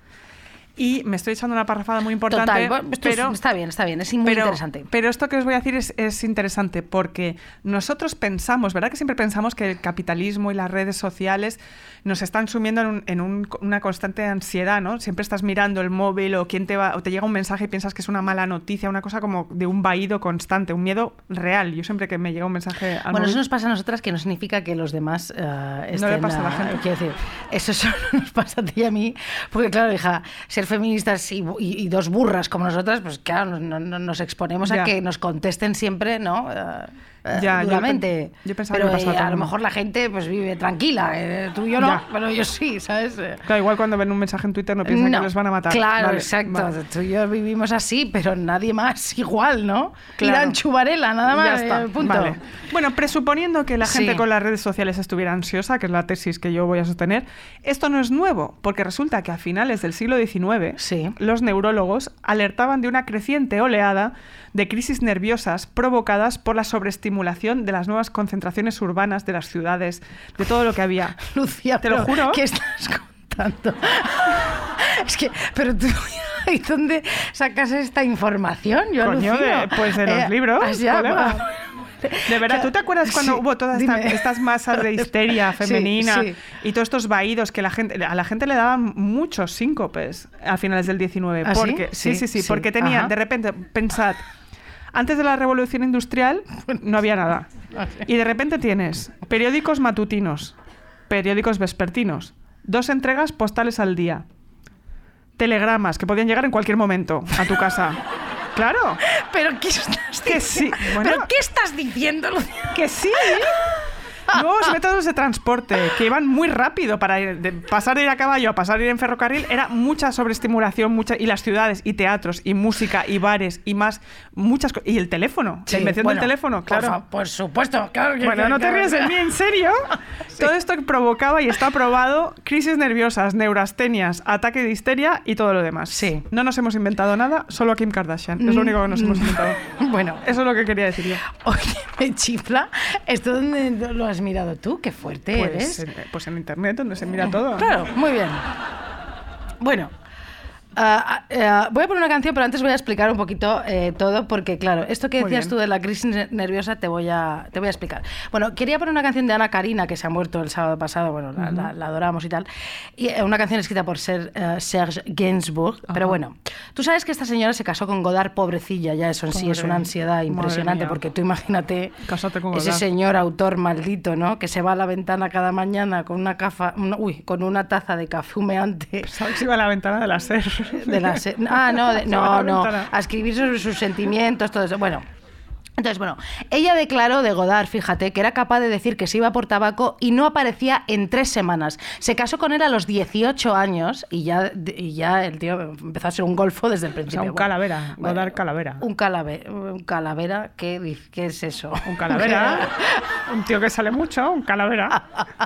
Y me estoy echando una parrafada muy importante, Total, bueno, esto es- pero está bien, está bien, es muy pero, interesante. Pero esto que os voy a decir es, es interesante porque nosotros pensamos, ¿verdad? Que siempre pensamos que el capitalismo y las redes sociales nos están sumiendo en, un- en un- una constante ansiedad, ¿no? Siempre estás mirando el móvil o quién te va, o te llega un mensaje y piensas que es una mala noticia, una cosa como de un vaído constante, un miedo real. Yo siempre que me llega un mensaje al Bueno, móvil- eso nos pasa a nosotras que no significa que los demás eh, estén... le pasa a la gente. Quiero decir, eso solo nos pasa a ti y a mí, porque claro, hija, ser feministas y, y- y dos burras como nosotras, pues claro, no- no- nos exponemos a que nos contesten siempre, ¿no? Eh, Ya, yo duramente. pe- yo pensaba pero que eh, a lo mejor la gente pues vive tranquila, eh, tú y yo no, Ya. pero yo sí, ¿sabes? Eh, Claro, igual cuando ven un mensaje en Twitter no piensan no, que les van a matar. Claro, Vale, exacto. vale. Tú y yo vivimos así, pero nadie más igual, ¿no? Claro. Irán Chubarela, nada más. Ya está, eh, punto. vale. Bueno, presuponiendo que la gente Sí. con las redes sociales estuviera ansiosa, que es la tesis que yo voy a sostener, esto no es nuevo, porque resulta que a finales del siglo XIX Sí. los neurólogos alertaban de una creciente oleada de crisis nerviosas provocadas por la sobreestimulación de las nuevas concentraciones urbanas de las ciudades, de todo lo que había. Lucía, Te lo juro. ¿Qué estás contando? es que, pero tú, ¿y dónde sacas esta información? Yo Coño, de- pues de los libros, ah, ya. De verdad, ¿tú te acuerdas cuando Sí, hubo todas esta- estas masas de histeria femenina sí. y todos estos vaídos que la gente, a la gente le daban muchos síncopes a finales del 19? ¿Ah, sí? porque, sí, Sí, sí, sí, sí. porque tenía, Ajá. de repente, pensad, antes de la revolución industrial no había nada. Y de repente tienes periódicos matutinos, periódicos vespertinos, dos entregas postales al día, telegramas que podían llegar en cualquier momento a tu casa. Claro, ¿Pero qué estás que diciendo? sí. Bueno, ¿Pero qué estás diciendo, Lucía? que sí. Nuevos métodos de transporte que iban muy rápido para ir- de pasar de ir a caballo a pasar de ir en ferrocarril era mucha sobreestimulación, mucha y las ciudades y teatros y música y bares y más muchas y el teléfono, la invención bueno, del teléfono, por claro. fa- Por, supuesto, claro que Bueno, no te ríes de mí, en serio. Todo esto provocaba y está probado crisis nerviosas, neurastenias, ataque de histeria y todo lo demás. Sí. No nos hemos inventado nada, solo a Kim Kardashian. Es lo único que nos hemos inventado. Bueno, Eso es lo que quería decir yo. oye, me chifla. ¿Esto lo has mirado tú? Qué fuerte Pues eres. en, pues en internet, donde se mira todo. Claro, muy bien. Bueno. Ah, ah, voy a poner una canción, pero antes voy a explicar un poquito eh, todo, porque claro, esto que Muy decías bien. tú de la crisis ne- nerviosa te voy, a, te voy a explicar. Bueno, quería poner una canción de Ana Karina, que se ha muerto el sábado pasado, bueno, la, la- la adoramos y tal, y eh, una canción escrita por Ser- eh, Serge Gainsbourg, pero bueno, tú sabes que esta señora se casó con Godard, pobrecilla, ya eso en sí es Pobre, una ansiedad impresionante, porque tú imagínate con ese señor autor maldito, ¿no? Que se va a la ventana cada mañana con una, cafa, una- uy, con una taza de café humeante. ¿Sabes si iba a la ventana de la SER? De la se- ah, no, de- no, no. ventana. A escribir sobre sus sentimientos, todo eso. Bueno. Entonces, bueno, ella declaró de Godard, fíjate, que era capaz de decir que se iba por tabaco y no aparecía en tres semanas. Se casó con él a los 18 años y ya, y ya el tío empezó a ser un golfo desde el principio. un Bueno, calavera, Godard calavera. Un calavera, un calavera, ¿qué, qué es eso? Un calavera. un tío que sale mucho, un calavera.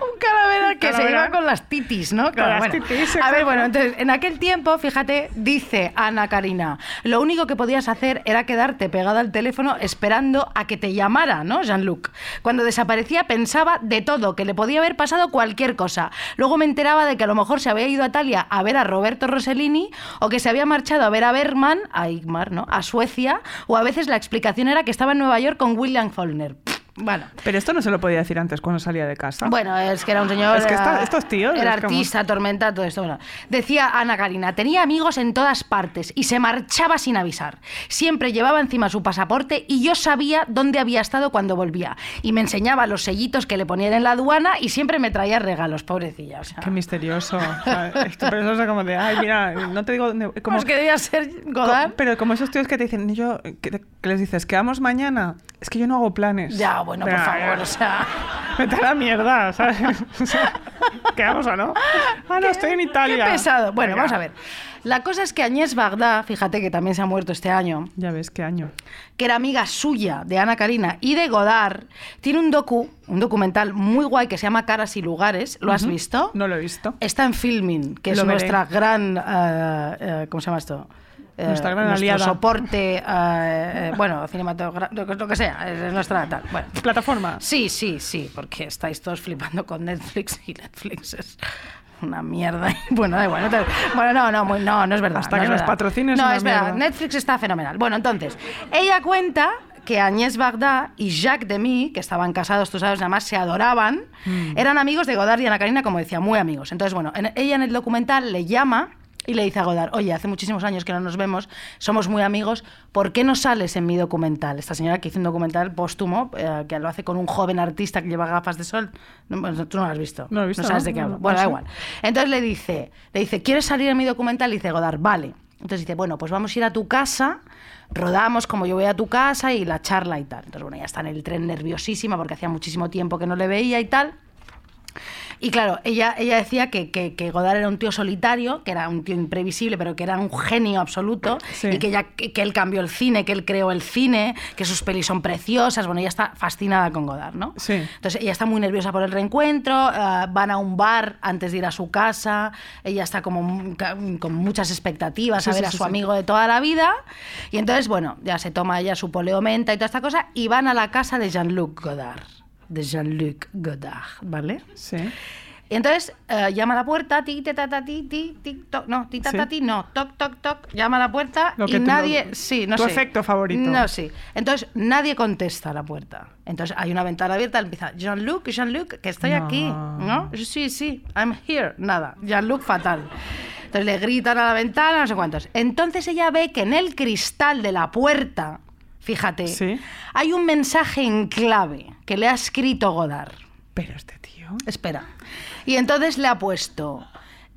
un calavera que se iba con las titis, ¿no? Claro, las bueno. titis, a ver, bueno, entonces, en aquel tiempo, fíjate, dice Ana Karina, lo único que podías hacer era quedarte pegada al teléfono esperando a que te llamara, ¿no, Jean-Luc? Cuando desaparecía pensaba de todo, que le podía haber pasado cualquier cosa. Luego me enteraba de que a lo mejor se había ido a Italia a ver a Roberto Rossellini o que se había marchado a ver a Bergman, a Igmar, ¿no? A Suecia, o a veces la explicación era que estaba en Nueva York con William Faulkner. Bueno, Pero esto no se lo podía decir antes cuando salía de casa. bueno, es que era un señor. Es que esta- estos tíos, Era es como- artista, tormenta, todo esto. Bueno, decía Ana Karina, tenía amigos en todas partes y se marchaba sin avisar. Siempre llevaba encima su pasaporte y yo sabía dónde había estado cuando volvía. Y me enseñaba los sellitos que le ponían en la aduana y siempre me traía regalos, pobrecilla. O sea, Qué misterioso. O sea, esto, pero eso es como de, ay, mira, no te digo dónde. Como, ¿Cómo es que debía ser Godard? co- pero como esos tíos que te dicen, yo, que, que les dices, quedamos mañana. Es que yo no hago planes. Ya, No, bueno, por favor, o sea... Vete a la mierda, ¿sabes? O sea, ¿Quedamos o no? Ah, no, estoy en Italia. Qué pesado. Bueno, Venga. vamos a ver. La cosa es que Agnès Varda, fíjate que también se ha muerto este año, Ya ves, qué año. que era amiga suya de Ana Karina y de Godard, tiene un docu, un documental muy guay que se llama Caras y Lugares. ¿Lo has visto? No lo he visto. Está en Filming, que es veré. nuestra gran... eh, eh, ¿Cómo se llama esto? Eh, Nuestra gran nuestro aliada. soporte, eh, eh, bueno, cinematográfico, lo, que- sea, es nuestra tal. Bueno. Plataforma. Sí, sí, sí, porque estáis todos flipando con Netflix y Netflix es una mierda. Bueno, da igual. no te- bueno, no, no, muy- no, no es verdad. Hasta no que nos patrocines No, una es verdad. Netflix está fenomenal. Bueno, entonces, ella cuenta que Agnès Varda y Jacques Demy, que estaban casados, tú sabes, además se adoraban, Mm. eran amigos de Godard y Ana Karina, como decía, muy amigos. Entonces, bueno, en- ella en el documental le llama y le dice a Godard, oye, hace muchísimos años que no nos vemos, somos muy amigos, ¿por qué no sales en mi documental? Esta señora que hizo un documental póstumo, eh, que lo hace con un joven artista que lleva gafas de sol. No, bueno, tú no lo has visto. No lo he visto, sabes ¿no? de qué No, hablo. no Bueno, da igual. Entonces le dice, le dice, ¿quieres salir en mi documental? Y dice Godard, vale. Entonces dice, bueno, pues vamos a ir a tu casa, rodamos como yo voy a tu casa y la charla y tal. Entonces, bueno, ya está en el tren nerviosísima porque hacía muchísimo tiempo que no le veía y tal. Y claro, ella, ella decía que, que, que Godard era un tío solitario, que era un tío imprevisible, pero que era un genio absoluto, Sí. y que, ya, que, que él cambió el cine, que él creó el cine, que sus pelis son preciosas. Bueno, ella está fascinada con Godard, ¿no? Sí. Entonces ella está muy nerviosa por el reencuentro, eh, van a un bar antes de ir a su casa, ella está como con muchas expectativas Sí, a ver sí, a su amigo de toda la vida, y entonces, bueno, ya se toma ella su poleomenta y toda esta cosa, y van a la casa de Jean-Luc Godard, de Jean-Luc Godard, ¿vale? Sí. Y entonces eh, llama a la puerta, ti, ta, ta, ta, ti, ti, ti, toc, no, ti, ta, Sí. ta, ti, no, toc, toc, toc, llama a la puerta Lo y nadie, lo- sí, no tu sé. efecto favorito. No, sí. Entonces nadie contesta a la puerta. Entonces hay una ventana abierta, empieza, Jean-Luc, Jean-Luc, que estoy No. aquí, ¿no? Sí, sí, I'm here, nada, Jean-Luc fatal. Entonces le gritan a la ventana, no sé cuántos. Entonces ella ve que en el cristal de la puerta, fíjate, Sí. hay un mensaje en clave que le ha escrito Godard. Pero este tío. Espera. Y entonces le ha puesto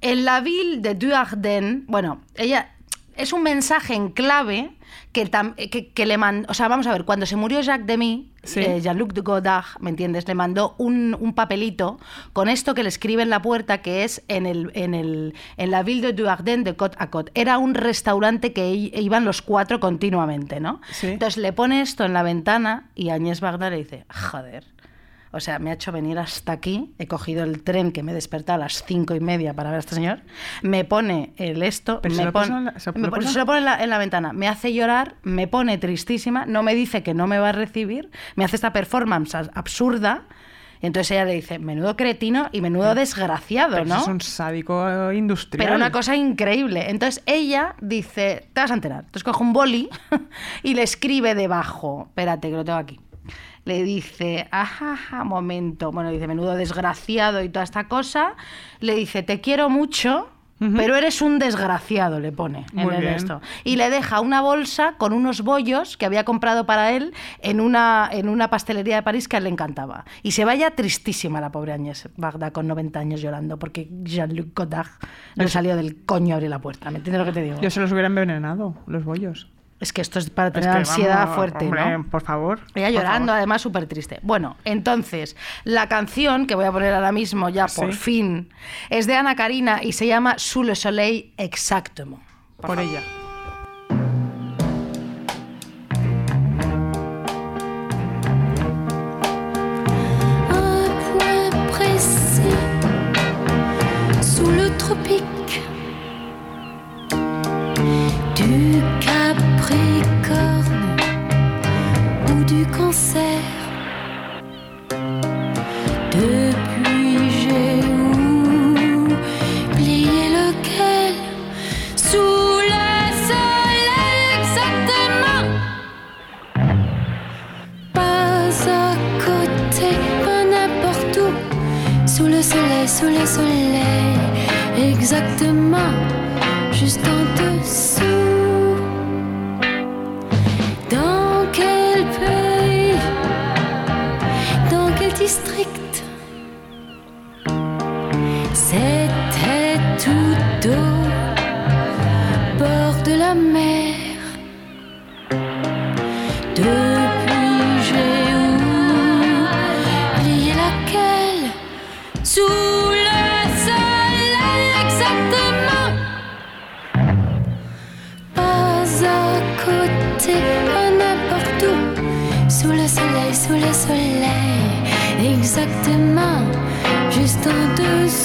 en la ville de Duarden, bueno, ella es un mensaje en clave que, que, que le mandó, o sea, vamos a ver, cuando se murió Jacques Demy, Sí. eh, Jean-Luc de Godard, ¿me entiendes? Le mandó un, un papelito con esto que le escribe en la puerta, que es en, el, en, el, en la ville de Duarden de Côte à Côte. Era un restaurante que iban los cuatro continuamente, ¿no? Sí. Entonces le pone esto en la ventana y Agnès Varda le dice, joder, o sea, me ha hecho venir hasta aquí, he cogido el tren que me despertó a las cinco y media para ver a este señor, me pone el esto, Pero se me lo pone, puso en la- se lo me pone- puso- se lo pone en la, en la ventana, me hace llorar, me pone tristísima, no me dice que no me va a recibir, me hace esta performance absurda, entonces ella le dice, menudo cretino y menudo desgraciado, Pero ¿no? eso es un sádico industrial. Pero una cosa increíble. Entonces ella dice, te vas a enterar. Entonces coge un boli y le escribe debajo. Espérate, que lo tengo aquí. Le dice, ajá, ajá, momento. Bueno, dice, menudo desgraciado y toda esta cosa. Le dice, te quiero mucho, pero eres un desgraciado, le pone en Muy el bien. esto. Y le deja una bolsa con unos bollos que había comprado para él en una, en una pastelería de París que a él le encantaba. Y se vaya tristísima la pobre Agnès Bagda con 90 años llorando porque Jean-Luc Godard no le salió del coño abrir la puerta. ¿Me entiendes lo que te digo? Yo se los hubiera envenenado, los bollos. Es que esto es para Es tener que, ansiedad vamos, fuerte, hombre, ¿no? Por favor. Ella por llorando, favor. además súper triste. Bueno, entonces, la canción que voy a poner ahora mismo, ya por Sí. fin, es de Ana Karina y se llama Sous le soleil exactement. Por ella. Un point précis sous le tropique du Capricorne ou du Cancer. Depuis j'ai oublié lequel sous le soleil exactement. Pas à côté, pas n'importe où. Sous le soleil, sous le soleil, exactement, juste en C'était tout au bord de la mer. Depuis, j'ai oublié laquelle, sous le soleil exactement, pas à côté, pas n'importe où, sous le soleil, sous le soleil exactement, juste en dessous.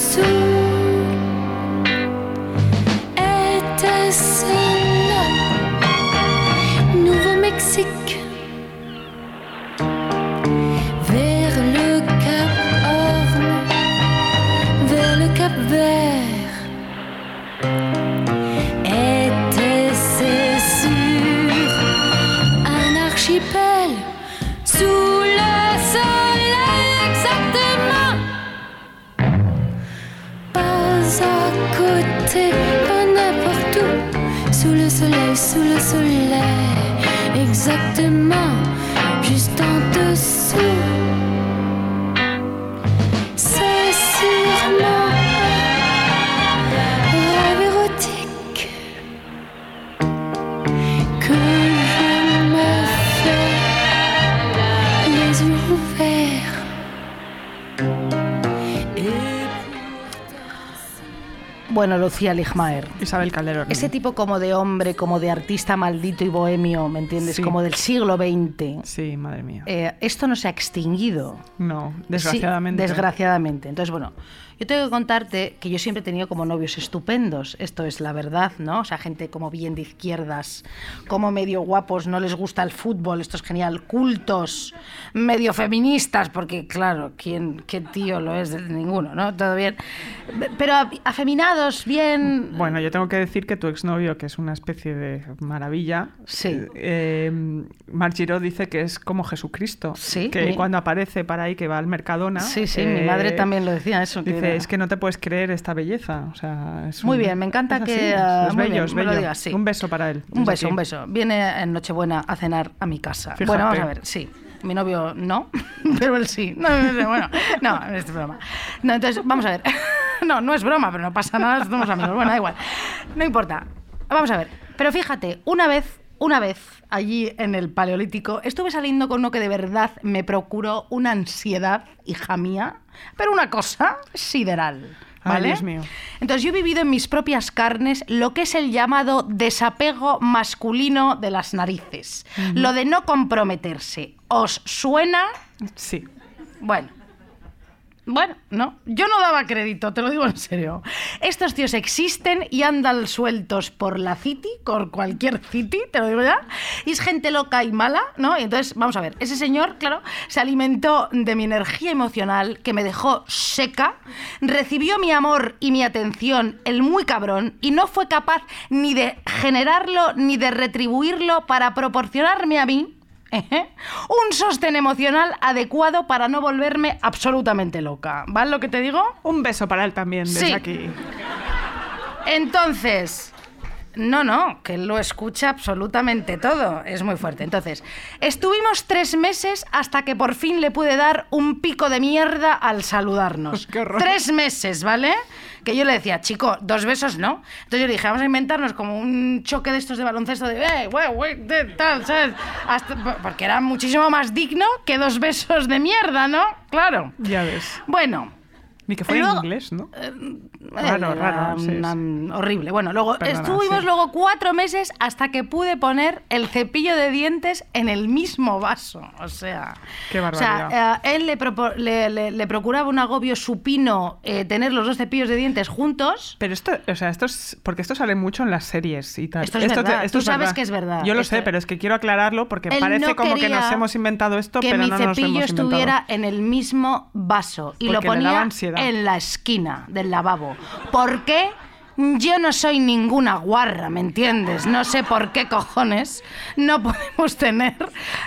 Sous le soleil, exactement, Bueno, Lucía Ligmaer. Isabel Calderón. Ese tipo como de hombre, como de artista maldito y bohemio, ¿me entiendes? Sí. Como del siglo XX. Sí, madre mía. Eh, esto no se ha extinguido. no, Sí, desgraciadamente. desgraciadamente. Entonces, bueno, yo tengo que contarte que yo siempre he tenido como novios estupendos. Esto es la verdad, ¿no? O sea, gente como bien de izquierdas, como medio guapos, no les gusta el fútbol, esto es genial. Cultos, medio feministas, porque claro, ¿quién, qué tío lo es? Ninguno, ¿no? Todo bien. Pero afeminados, bien. Bueno, yo tengo que decir que tu exnovio, que es una especie de maravilla, Sí. eh, Marc dice que es como Jesucristo. Sí, Que mi- cuando aparece para ahí, que va al Mercadona. Sí, sí, mi eh, madre también lo decía eso. que Es que no te puedes creer esta belleza. O sea, es Muy un- bien, me encanta es que, ah, es muy bello, bien, es me lo bello. digas, sí. Un beso para él. Un beso, aquí. un beso. Viene en Nochebuena a cenar a mi casa. Fíjate. Bueno, vamos a ver, sí. Mi novio no, pero él sí. No, no, no, bueno, no, es broma. No, entonces, vamos a ver. No, no es broma, pero no pasa nada, somos amigos. Bueno, da igual. No importa. Vamos a ver. Pero fíjate, una vez, una vez allí en el Paleolítico, estuve saliendo con uno que de verdad me procuró una ansiedad, hija mía, pero una cosa sideral. Ay, ¿Vale? Dios mío. Entonces yo he vivido en mis propias carnes lo que es el llamado desapego masculino de las narices. Lo de no comprometerse. ¿Os suena? Sí. Bueno. Bueno, no, yo no daba crédito, te lo digo en serio. Estos tíos existen y andan sueltos por la city, por cualquier city, te lo digo ya. Y es gente loca y mala, ¿no? Entonces, vamos a ver, ese señor, claro, se alimentó de mi energía emocional, que me dejó seca, recibió mi amor y mi atención, el muy cabrón, y no fue capaz ni de generarlo ni de retribuirlo para proporcionarme a mí. Un sostén emocional adecuado para no volverme absolutamente loca. ¿Vale lo que te digo? Un beso para él también desde Sí. aquí. Entonces, no, no, que él lo escucha absolutamente todo. Es muy fuerte. Entonces, estuvimos tres meses hasta que por fin le pude dar un pico de mierda al saludarnos. Qué horror. tres meses, ¿vale? Que yo le decía, chico, dos besos no. Entonces yo le dije, vamos a inventarnos como un choque de estos de baloncesto de, eh, de tal, ¿sabes? Hasta- porque era muchísimo más digno que dos besos de mierda, ¿no? Claro. Ya ves. Bueno, Ni que fuera Luego- inglés, ¿no? era Raro, raro, sí, una- sí. horrible. Bueno, luego Perdona, estuvimos sí. luego cuatro meses hasta que pude poner el cepillo de dientes en el mismo vaso. O sea, Qué O barbaridad. sea, eh, él le, le- le- le procuraba un agobio supino eh, tener los dos cepillos de dientes juntos. Pero esto, o sea, esto es. Porque esto sale mucho en las series y tal. Esto es verdad, tú sabes que es verdad. Yo lo Esto- sé, pero es que quiero aclararlo porque Él parece no como que nos hemos inventado esto, que pero mi no nos lo cepillo hemos inventado. estuviera en el mismo vaso y lo Porque le daba ponía ansiedad. En la esquina del lavabo. ¿Por qué? Yo no soy ninguna guarra, ¿me entiendes? No sé por qué cojones no podemos tener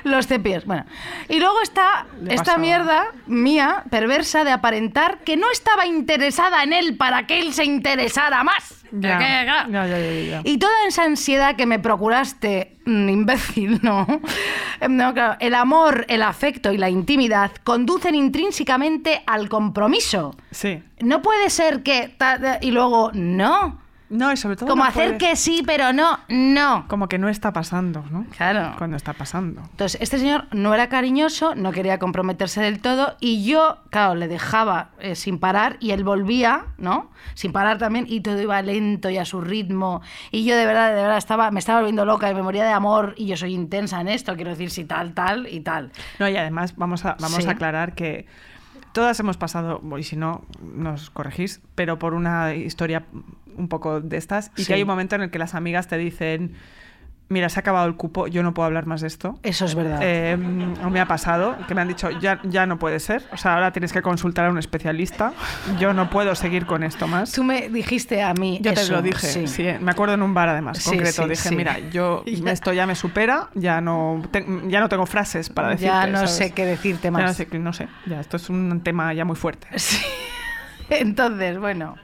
los cepillos. Bueno, y luego está esta mierda mía, perversa, de aparentar que no estaba interesada en él para que él se interesara más. Ya, ya, ya, y toda esa ansiedad que me procuraste, mm, imbécil, ¿no? No, claro, el amor, el afecto y la intimidad conducen intrínsecamente al compromiso. Sí. No puede ser que... y luego, no. No, y sobre todo. Como no hacer puedes- que sí, pero no, no. Como que no está pasando, ¿no? Claro. Cuando está pasando. Entonces, este señor no era cariñoso, no quería comprometerse del todo y yo, claro, le dejaba eh, sin parar y él volvía, ¿no? Sin parar también y todo iba lento y a su ritmo y yo de verdad, de verdad estaba, me estaba volviendo loca y me moría de amor y yo soy intensa en esto, quiero decir, si tal, tal y tal. No, y además vamos a, vamos Sí. a aclarar que todas hemos pasado, y si no, nos corregís, pero por una historia un poco de estas, y Sí. que hay un momento en el que las amigas te dicen, mira, se ha acabado el cupo, yo no puedo hablar más de esto. Eso es verdad. Eh, me ha pasado que me han dicho, ya, ya no puede ser, o sea, ahora tienes que consultar a un especialista, yo no puedo seguir con esto más. Tú me dijiste a mí Yo te lo dije, sí. sí. me acuerdo en un bar además, Sí, concreto. sí, dije, mira, yo esto ya me supera, ya no, te- ya no tengo frases para decirte. Ya no ¿sabes? sé qué decirte Ya más. no sé, no sé, ya esto es un tema ya muy fuerte. Sí. Entonces, bueno,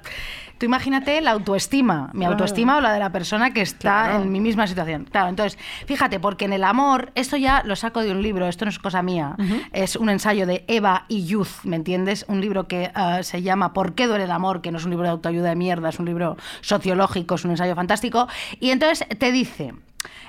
tú imagínate la autoestima, mi Claro. autoestima o la de la persona que está Claro. en mi misma situación. Claro, entonces, fíjate, porque en el amor, esto ya lo saco de un libro, esto no es cosa mía, es un ensayo de Eva y Youth, ¿me entiendes? Un libro que ah, se llama ¿Por qué duele el amor? Que no es un libro de autoayuda de mierda, es un libro sociológico, es un ensayo fantástico. Y entonces te dice,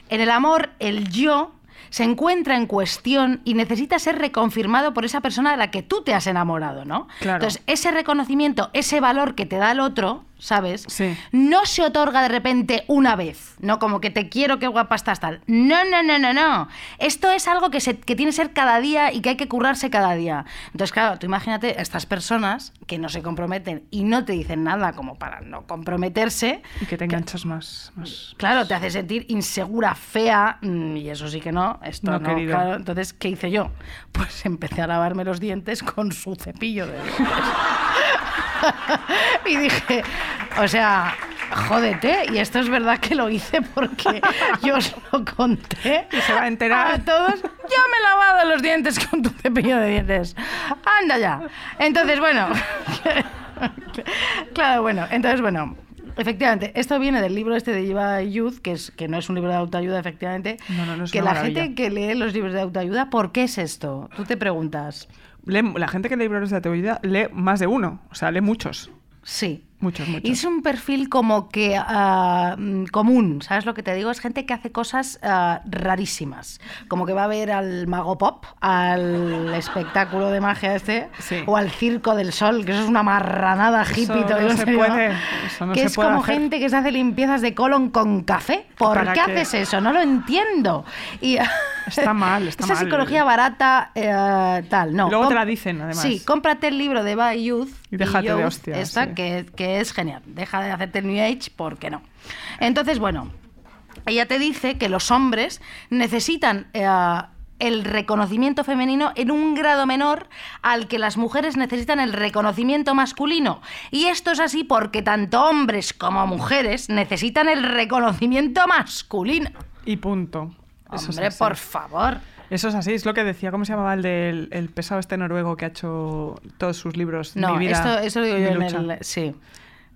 en el amor, el yo se encuentra en cuestión y necesita ser reconfirmado por esa persona de la que tú te has enamorado, ¿no? Claro. Entonces, ese reconocimiento, ese valor que te da el otro, ¿sabes? Sí. No se otorga de repente una vez, no como que te quiero, qué guapa estás, tal. No, no, no, no, no. Esto es algo que, se, que tiene que ser cada día y que hay que currarse cada día. Entonces, claro, tú imagínate a estas personas que no se comprometen y no te dicen nada como para no comprometerse. Y que te enganchas más. más. Claro, te hace sentir insegura, fea, mm, y eso sí que no, esto No, no, querido. claro. Entonces, ¿qué hice yo? Pues empecé a lavarme los dientes con su cepillo de dientes. y dije, o sea, jódete, y esto es verdad que lo hice porque yo os lo conté. Y se va a enterar. A todos, yo me he lavado los dientes con tu cepillo de dientes. Anda ya. Entonces, bueno. claro, bueno, entonces, bueno. Efectivamente, esto viene del libro este de Eva Youth, que, es, que no es un libro de autoayuda, efectivamente. No, no, no, es que la gente maravilla. que lee los libros de autoayuda, ¿por qué es esto? Tú te preguntas. Lee- la gente que lee libros de autoayuda lee más de uno, o sea, lee muchos. Sí. Muchos, muchos. Y es un perfil como que mm, común, ¿sabes lo que te digo? Es gente que hace cosas ah, rarísimas. Como que va a ver al mago pop, al espectáculo de magia este, Sí. o al circo del sol, que eso es una marranada Eso hippie. te no se serio, puede, eso no que se es puede como hacer. gente que se hace limpiezas de colon con café. ¿Por ¿Para qué, qué? haces eso? No lo entiendo. Y, Está mal, está Esa mal. psicología barata, eh, tal, no. Y luego te la dicen, además. Sí, cómprate el libro de By Youth. Y déjate de Youth, hostias, Esta, sí. que, que es genial. Deja de hacerte el New Age, ¿por qué no? Entonces, bueno, ella te dice que los hombres necesitan eh, el reconocimiento femenino en un grado menor al que las mujeres necesitan el reconocimiento masculino. Y esto es así porque tanto hombres como mujeres necesitan el reconocimiento masculino. Y punto. Eso Hombre, por favor. Eso es así, es lo que decía, ¿cómo se llamaba el del el pesado este noruego que ha hecho todos sus libros? No, Mi vida, esto, eso lo digo mi yo en el... Sí.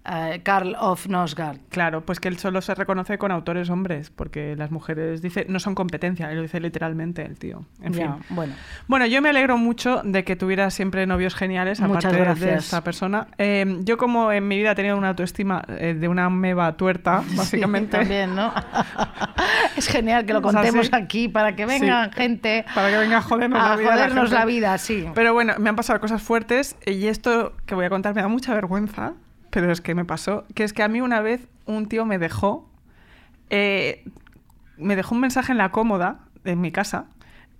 Eh, Karl of Nosgard. Claro, pues que él solo se reconoce con autores hombres, porque las mujeres dice no son competencia, él lo dice literalmente el tío. En Ya, fin. bueno. Bueno, yo me alegro mucho de que tuvieras siempre novios geniales, Muchas aparte de gracias. esta persona. Eh, yo como en mi vida he tenido una autoestima eh, de una meba tuerta, básicamente. Sí, también, ¿no? es genial que lo contemos aquí para que vengan Sí. gente Para que venga a jodernos a la vida. jodernos gente. la vida, sí. Pero bueno, me han pasado cosas fuertes y esto que voy a contar me da mucha vergüenza, pero es que me pasó, que es que a mí una vez un tío me dejó, eh, me dejó un mensaje en la cómoda en mi casa,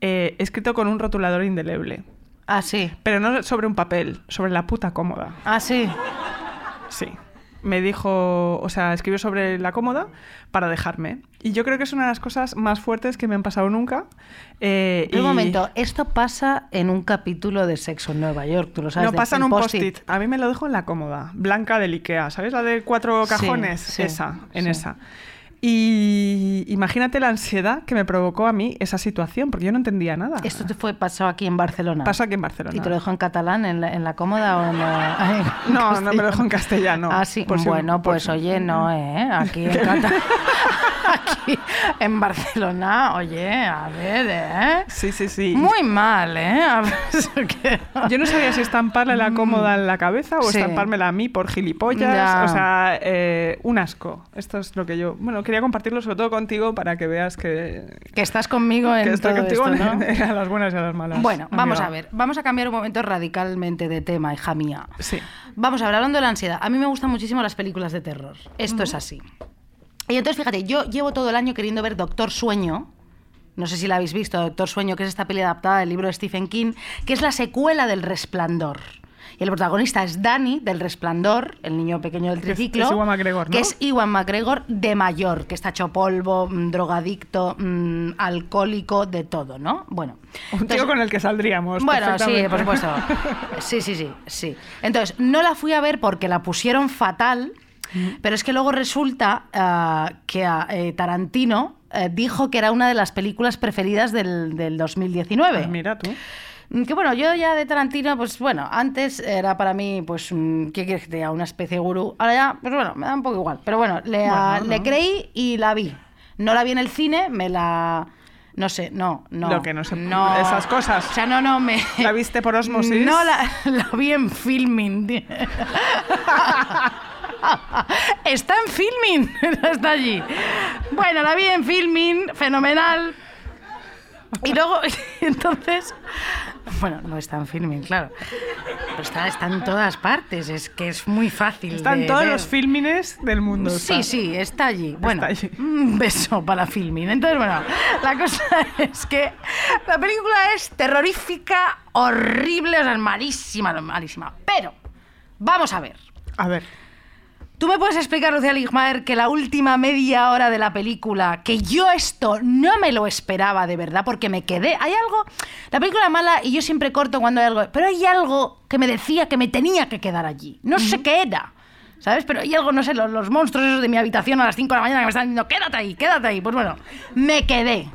eh, escrito con un rotulador indeleble, Ah, sí. pero no sobre un papel, sobre la puta cómoda. Ah, sí. Sí. Me dijo, o sea, escribió sobre la cómoda para dejarme. Y yo creo que es una de las cosas más fuertes que me han pasado nunca. Eh, Un y- momento, esto pasa en un capítulo de Sexo en Nueva York, tú lo sabes. No, pasa en un post-it. A mí me lo dejo en la cómoda, blanca del Ikea. ¿Sabes la de cuatro Sí, cajones? sí, esa, en sí. esa. Y imagínate la ansiedad que me provocó a mí esa situación, porque yo no entendía nada. Esto te fue pasó aquí en Barcelona. Pasó aquí en Barcelona. ¿Y te lo dejó en catalán, en la, en la cómoda o? Ay, en No, no me lo dejo en castellano. Ah, sí. Por bueno, pues oye, no, ¿eh? Aquí en catalán. aquí en Barcelona, oye, a ver, ¿eh? Sí, sí, sí. Muy mal, ¿eh? A ver, Yo no sabía si estamparle la cómoda en la cabeza o. Sí. estampármela a mí por gilipollas. Ya. O sea, eh, un asco. Esto es lo que yo. Bueno, quería compartirlo sobre todo contigo para que veas que, que estás conmigo en que estoy todo contigo esto, ¿no? en- a las buenas y a las malas. Bueno, vamos a ver. Vamos a cambiar un momento radicalmente de tema, hija mía. Sí. Vamos a ver, hablando de la ansiedad. A mí me gustan muchísimo las películas de terror. Esto es así. Y entonces, fíjate, yo llevo todo el año queriendo ver Doctor Sueño. No sé si la habéis visto, Doctor Sueño, que es esta peli adaptada del libro de Stephen King, que es la secuela del Resplandor. Y el protagonista es Danny, del Resplandor, el niño pequeño del Que es- triciclo. es Ewan McGregor, ¿no? Que es Iwan McGregor de mayor, que está hecho polvo, mm, drogadicto, mm, alcohólico, de todo, ¿no? Bueno. Un entonces- tío con el que saldríamos. bueno, sí, por supuesto. Sí, sí, sí, sí. Entonces, no la fui a ver porque la pusieron fatal, pero es que luego resulta ah, que a, eh, Tarantino eh, dijo que era una de las películas preferidas del, del 2019. Pues mira tú. Mm, Que bueno, yo ya de Tarantino, pues bueno, antes era para mí, pues, mm, ¿qué quieres que te diga? Una especie de gurú. Ahora ya, pues bueno, me da un poco igual. Pero bueno, le, ah, le creí y la vi. No la vi en el cine, me la... No sé, no, no. Lo que no se- no. esas cosas. O sea, no, no, me... ¿La viste por osmosis? No, la, la vi en filming. Está en filming, está allí. Bueno, la vi en filming, fenomenal. Y luego, entonces, bueno, no está en filming, claro. Pero está, está en todas partes, es que es muy fácil. Están de todos ver. los filmines del mundo. Sí, está. sí, está allí. Bueno, allí. un beso para filming. Entonces, bueno, la cosa es que la película es terrorífica, horrible, o sea, es malísima, malísima. Pero, vamos a ver. A ver. ¿Tú me puedes explicar, Lucía Ligmaer, que la última media hora de la película, que yo esto no me lo esperaba de verdad, porque me quedé. Hay algo. La película mala y yo siempre corto cuando hay algo. Pero hay algo que me decía que me tenía que quedar allí. No sé qué era. ¿Sabes? Pero hay algo, no sé, los, los monstruos esos de mi habitación a las 5 de la mañana que me están diciendo, quédate ahí, quédate ahí. Pues bueno, me quedé.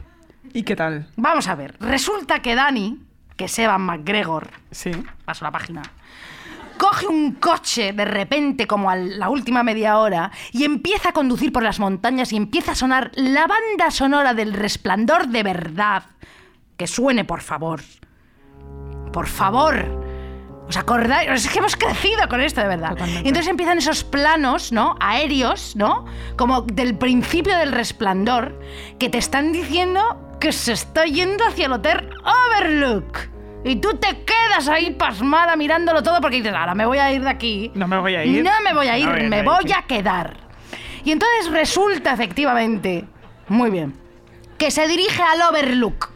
¿Y qué tal? Vamos a ver. Resulta que Dani, que es Evan McGregor, Sí. paso la página. Coge un coche de repente, como a la última media hora, y empieza a conducir por las montañas y empieza a sonar la banda sonora del resplandor de verdad. Que suene, por favor. Por favor. ¿Os acordáis? Es que hemos crecido con esto, de verdad. Totalmente. Y entonces empiezan esos planos, ¿no? Aéreos, ¿no? Como del principio del resplandor, que te están diciendo que se está yendo hacia el Hotel Overlook. Y tú te quedas ahí pasmada mirándolo todo porque dices, ahora me voy a ir de aquí. No me voy a ir. No me voy a ir, No voy a ir me voy a quedar. Y entonces resulta efectivamente, muy bien, que se dirige al Overlook,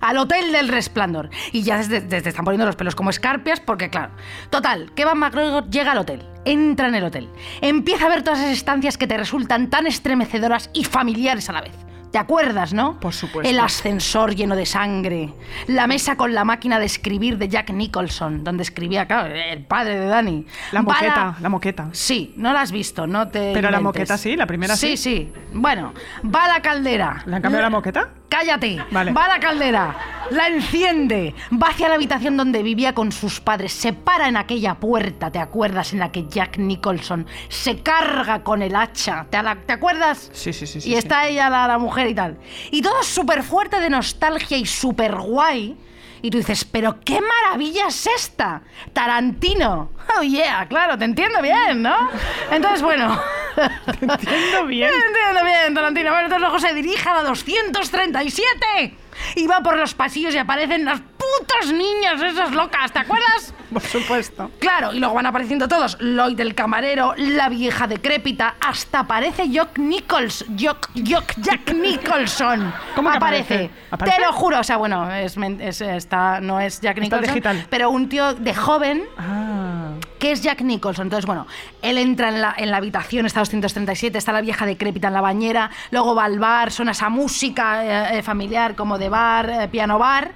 al Hotel del Resplandor. Y ya desde, están poniendo los pelos como escarpias porque, claro, total, que Van McGregor llega al hotel, entra en el hotel, empieza a ver todas esas estancias que te resultan tan estremecedoras y familiares a la vez. ¿Te acuerdas, no? Por supuesto. El ascensor lleno de sangre, la mesa con la máquina de escribir de Jack Nicholson, donde escribía, claro, el padre de Danny. La moqueta, la moqueta. Sí, no la has visto, no te. Pero la moqueta sí, la primera sí. Sí, sí. Bueno, va a la caldera. ¿Le han cambiado la moqueta? Cállate. Vale. Va a la caldera, la enciende, va hacia la habitación donde vivía con sus padres, se para en aquella puerta, ¿te acuerdas? En la que Jack Nicholson se carga con el hacha. ¿Te, la- ¿te acuerdas? Sí, sí, sí, Y sí. está ella, la, la mujer y tal. Y todo súper fuerte de nostalgia y súper guay. Y tú dices, pero qué maravilla es esta. Tarantino. Oh, yeah, claro, te entiendo bien, ¿no? Entonces, bueno. Entiendo bien. Entiendo bien, Tarantino. Bueno, entonces luego se dirige a la 237 y va por los pasillos y aparecen las putas niñas esas locas, ¿te acuerdas? Por supuesto. Claro, y luego van apareciendo todos. Lloyd el camarero, la vieja decrépita, hasta aparece Jock Nichols. Jock, Jock, Jack Nicholson. ¿Cómo aparece? aparece? ¿Aparece? Te lo juro, o sea, bueno, es, está, no es Jack Está Nicholson, digital. pero un tío de joven Ah. que es Jack Nicholson. Entonces, bueno, él entra en la, en la habitación, está 237, está la vieja decrépita en la bañera, luego va al bar, suena esa música eh, eh, familiar como de bar, eh, piano bar.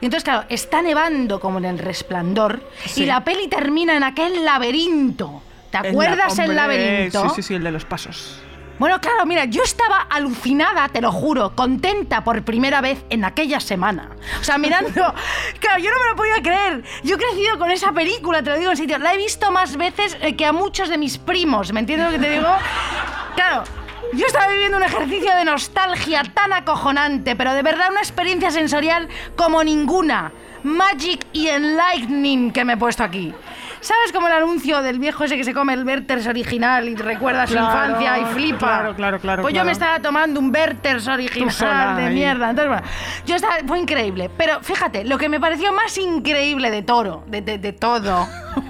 Y entonces, claro, está nevando como en el resplandor Sí. y la peli termina en aquel laberinto. ¿Te El la- acuerdas el laberinto? Sí, sí, sí, el de los pasos. Bueno, claro, mira, yo estaba alucinada, te lo juro, contenta por primera vez en aquella semana. O sea, mirando. claro, yo no me lo podía creer. Yo he crecido con esa película, te lo digo en sitio. La he visto más veces eh, que a muchos de mis primos, ¿me entiendes lo que te digo? Claro. Yo estaba viviendo un ejercicio de nostalgia tan acojonante, pero de verdad una experiencia sensorial como ninguna. Magic y enlightening que me he puesto aquí. ¿Sabes como el anuncio del viejo ese que se come el Werther's original y recuerda su infancia y flipa? claro, claro, claro, Pues yo me estaba tomando un Werther's original sola de ahí. mierda. Entonces, bueno, yo estaba, fue increíble. Pero fíjate, lo que me pareció más increíble de toro, de, de- de todo,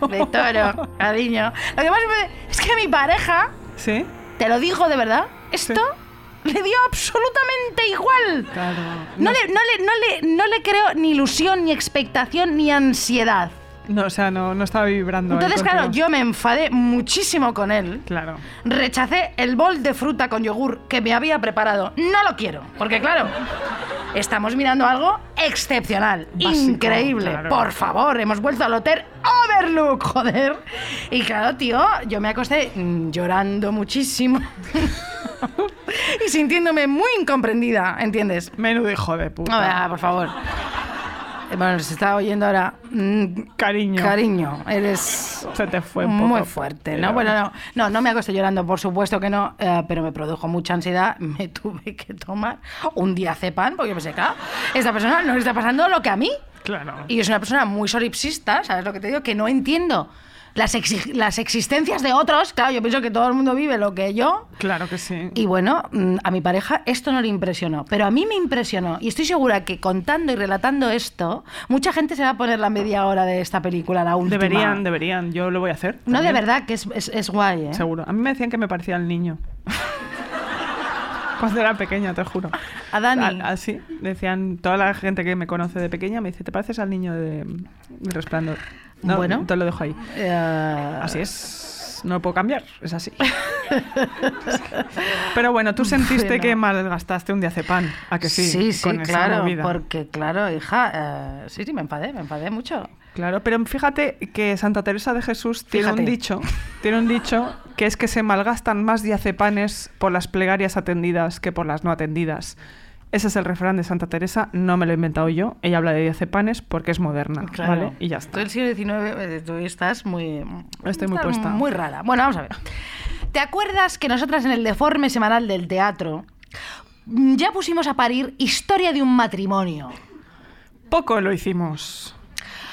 de toro, cariño. Lo que más me, es que mi pareja, ¿Sí? te lo digo de verdad, esto le dio absolutamente igual. Claro. No, le, no, le, no, le, no le creo ni ilusión, ni expectación, ni ansiedad. No, o sea, no, no estaba vibrando. Entonces, claro, contigo. yo me enfadé muchísimo con él. Claro. Rechacé el bol de fruta con yogur que me había preparado. No lo quiero, porque claro, estamos mirando algo excepcional, Básico, increíble. claro. Por favor, hemos vuelto al hotel Overlook, joder. Y claro, tío, yo me acosté mm, llorando muchísimo. y sintiéndome muy incomprendida, ¿entiendes? Menudo hijo de puta. Ah, por favor. Eh, Bueno, se está oyendo ahora. mm, Cariño. Cariño, eres Se te fue un poco. muy fuerte, ¿no? pero- Bueno, no, no, no me acosté llorando, por supuesto que no, eh, pero me produjo mucha ansiedad. Me tuve que tomar un diazepam, porque yo pensé, claro, esta persona no le está pasando lo que a mí. Claro. Y es una persona muy solipsista, ¿sabes lo que te digo? Que no entiendo las, exi- las existencias de otros. Claro, yo pienso que todo el mundo vive lo que yo. Claro que sí. Y bueno, mm, a mi pareja esto no le impresionó, pero a mí me impresionó. Y estoy segura que contando y relatando esto, mucha gente se va a poner la media hora de esta película, la última. Deberían, deberían. Yo lo voy a hacer. No, de verdad, que es, es- es guay, ¿eh? Seguro. A mí me decían que me parecía al niño. Cuando era pequeña, te juro. A Dani. Así. Decían, toda la gente que me conoce de pequeña me dice, ¿te pareces al niño de, de Resplandor? No, Bueno. Te lo dejo ahí. Eh, Así es. No lo puedo cambiar. Es así. Pero bueno, tú sentiste Bueno. que malgastaste un diazepam. ¿A que sí? Sí, sí, Con claro, porque claro, hija, eh, sí, sí, me enfadé, me enfadé mucho. Claro, pero fíjate que Santa Teresa de Jesús tiene Fíjate. un dicho, tiene un dicho que es que se malgastan más diazepanes por las plegarias atendidas que por las no atendidas. Ese es el refrán de Santa Teresa, no me lo he inventado yo. Ella habla de diazepanes porque es moderna, Claro. ¿vale? Y ya está. Tú el siglo XIX, eh, tú estás muy... Estoy muy puesta. Muy rara. Bueno, vamos a ver. ¿Te acuerdas que nosotras en el deforme semanal del teatro mm, ya pusimos a parir Historia de un matrimonio? Poco lo hicimos.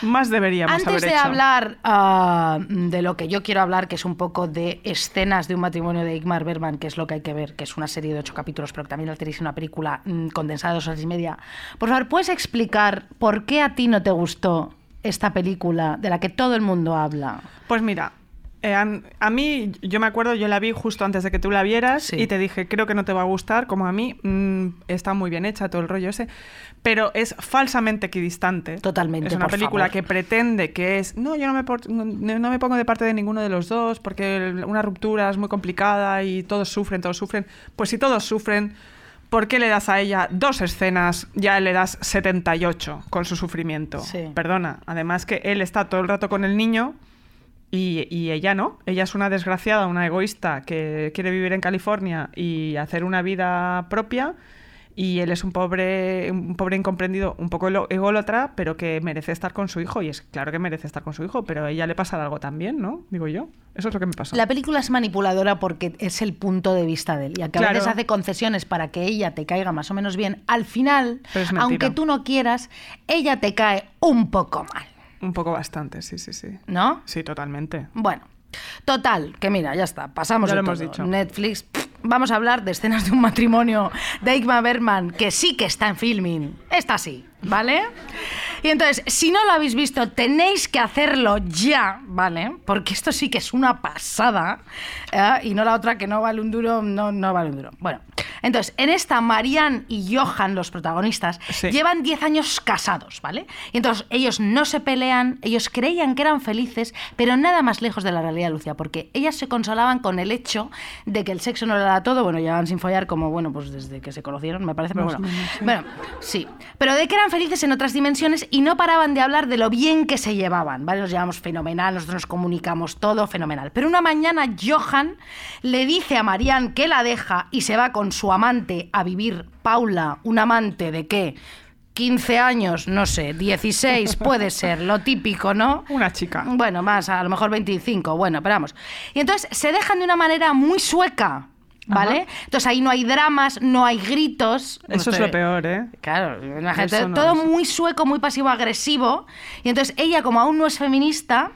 Más deberíamos Antes haber de hecho. hablar ah, de lo que yo quiero hablar, que es un poco de escenas de un matrimonio de Igmar Bergman, que es lo que hay que ver, que es una serie de ocho capítulos, pero que también la tenéis en una película mm, condensada de dos horas y media. Por favor, ¿puedes explicar por qué a ti no te gustó esta película de la que todo el mundo habla? Pues mira, eh, an- a mí, yo me acuerdo, yo la vi justo antes de que tú la vieras Sí. y te dije, creo que no te va a gustar, como a mí, mm, está muy bien hecha todo el rollo ese, pero es falsamente equidistante. Totalmente, Es una por película favor. que pretende que es, no, yo no me, por- no, no me pongo de parte de ninguno de los dos porque el- una ruptura es muy complicada y todos sufren, todos sufren. Pues si todos sufren... ¿Por qué le das a ella dos escenas, ya le das 78 con su sufrimiento? Sí. Perdona. Además que él está todo el rato con el niño y, y ella no. Ella es una desgraciada, una egoísta que quiere vivir en California y hacer una vida propia. Y él es un pobre, un pobre incomprendido, un poco ególatra, pero que merece estar con su hijo. Y es claro que merece estar con su hijo, pero a ella le pasa algo también, ¿no? Digo yo. Eso es lo que me pasó. La película es manipuladora porque es el punto de vista de él. Y aunque a Claro. veces hace concesiones para que ella te caiga más o menos bien, al final, aunque tú no quieras, ella te cae un poco mal. Un poco bastante, sí, sí, sí. ¿No? Sí, totalmente. Bueno, total, que mira, ya está, pasamos Ya de lo hemos todo. dicho. Netflix, pff, vamos a hablar de escenas de un matrimonio de Igmar Bergman, que sí que está en filming. Esta sí, ¿vale? Y entonces, si no lo habéis visto, tenéis que hacerlo ya, ¿vale? Porque esto sí que es una pasada. ¿eh? Y no la otra que no vale un duro, no, no vale un duro. Bueno, entonces, en esta, Marianne y Johan, los protagonistas, Sí. llevan 10 años casados, ¿vale? Y entonces ellos no se pelean, ellos creían que eran felices, pero nada más lejos de la realidad, Lucia, porque ellas se consolaban con el hecho de que el sexo no era todo, bueno, llevaban sin follar como, bueno, pues desde que se conocieron, me parece, pero bueno. Bueno, sí, pero de que eran felices en otras dimensiones y no paraban de hablar de lo bien que se llevaban, ¿vale? Nos llevamos fenomenal, nosotros nos comunicamos todo fenomenal. Pero una mañana Johan le dice a Marianne que la deja y se va con su amante a vivir, Paula, un amante de qué? 15 años, no sé, 16 puede ser, lo típico, ¿no? Una chica. Bueno, más, a lo mejor 25, bueno, pero vamos. Y entonces se dejan de una manera muy sueca. ¿Vale? Ajá. Entonces ahí no hay dramas, no hay gritos. Eso es lo peor, ¿eh? Claro, imagínate, Eso no todo es. muy sueco, muy pasivo-agresivo. Y entonces ella, como aún no es feminista,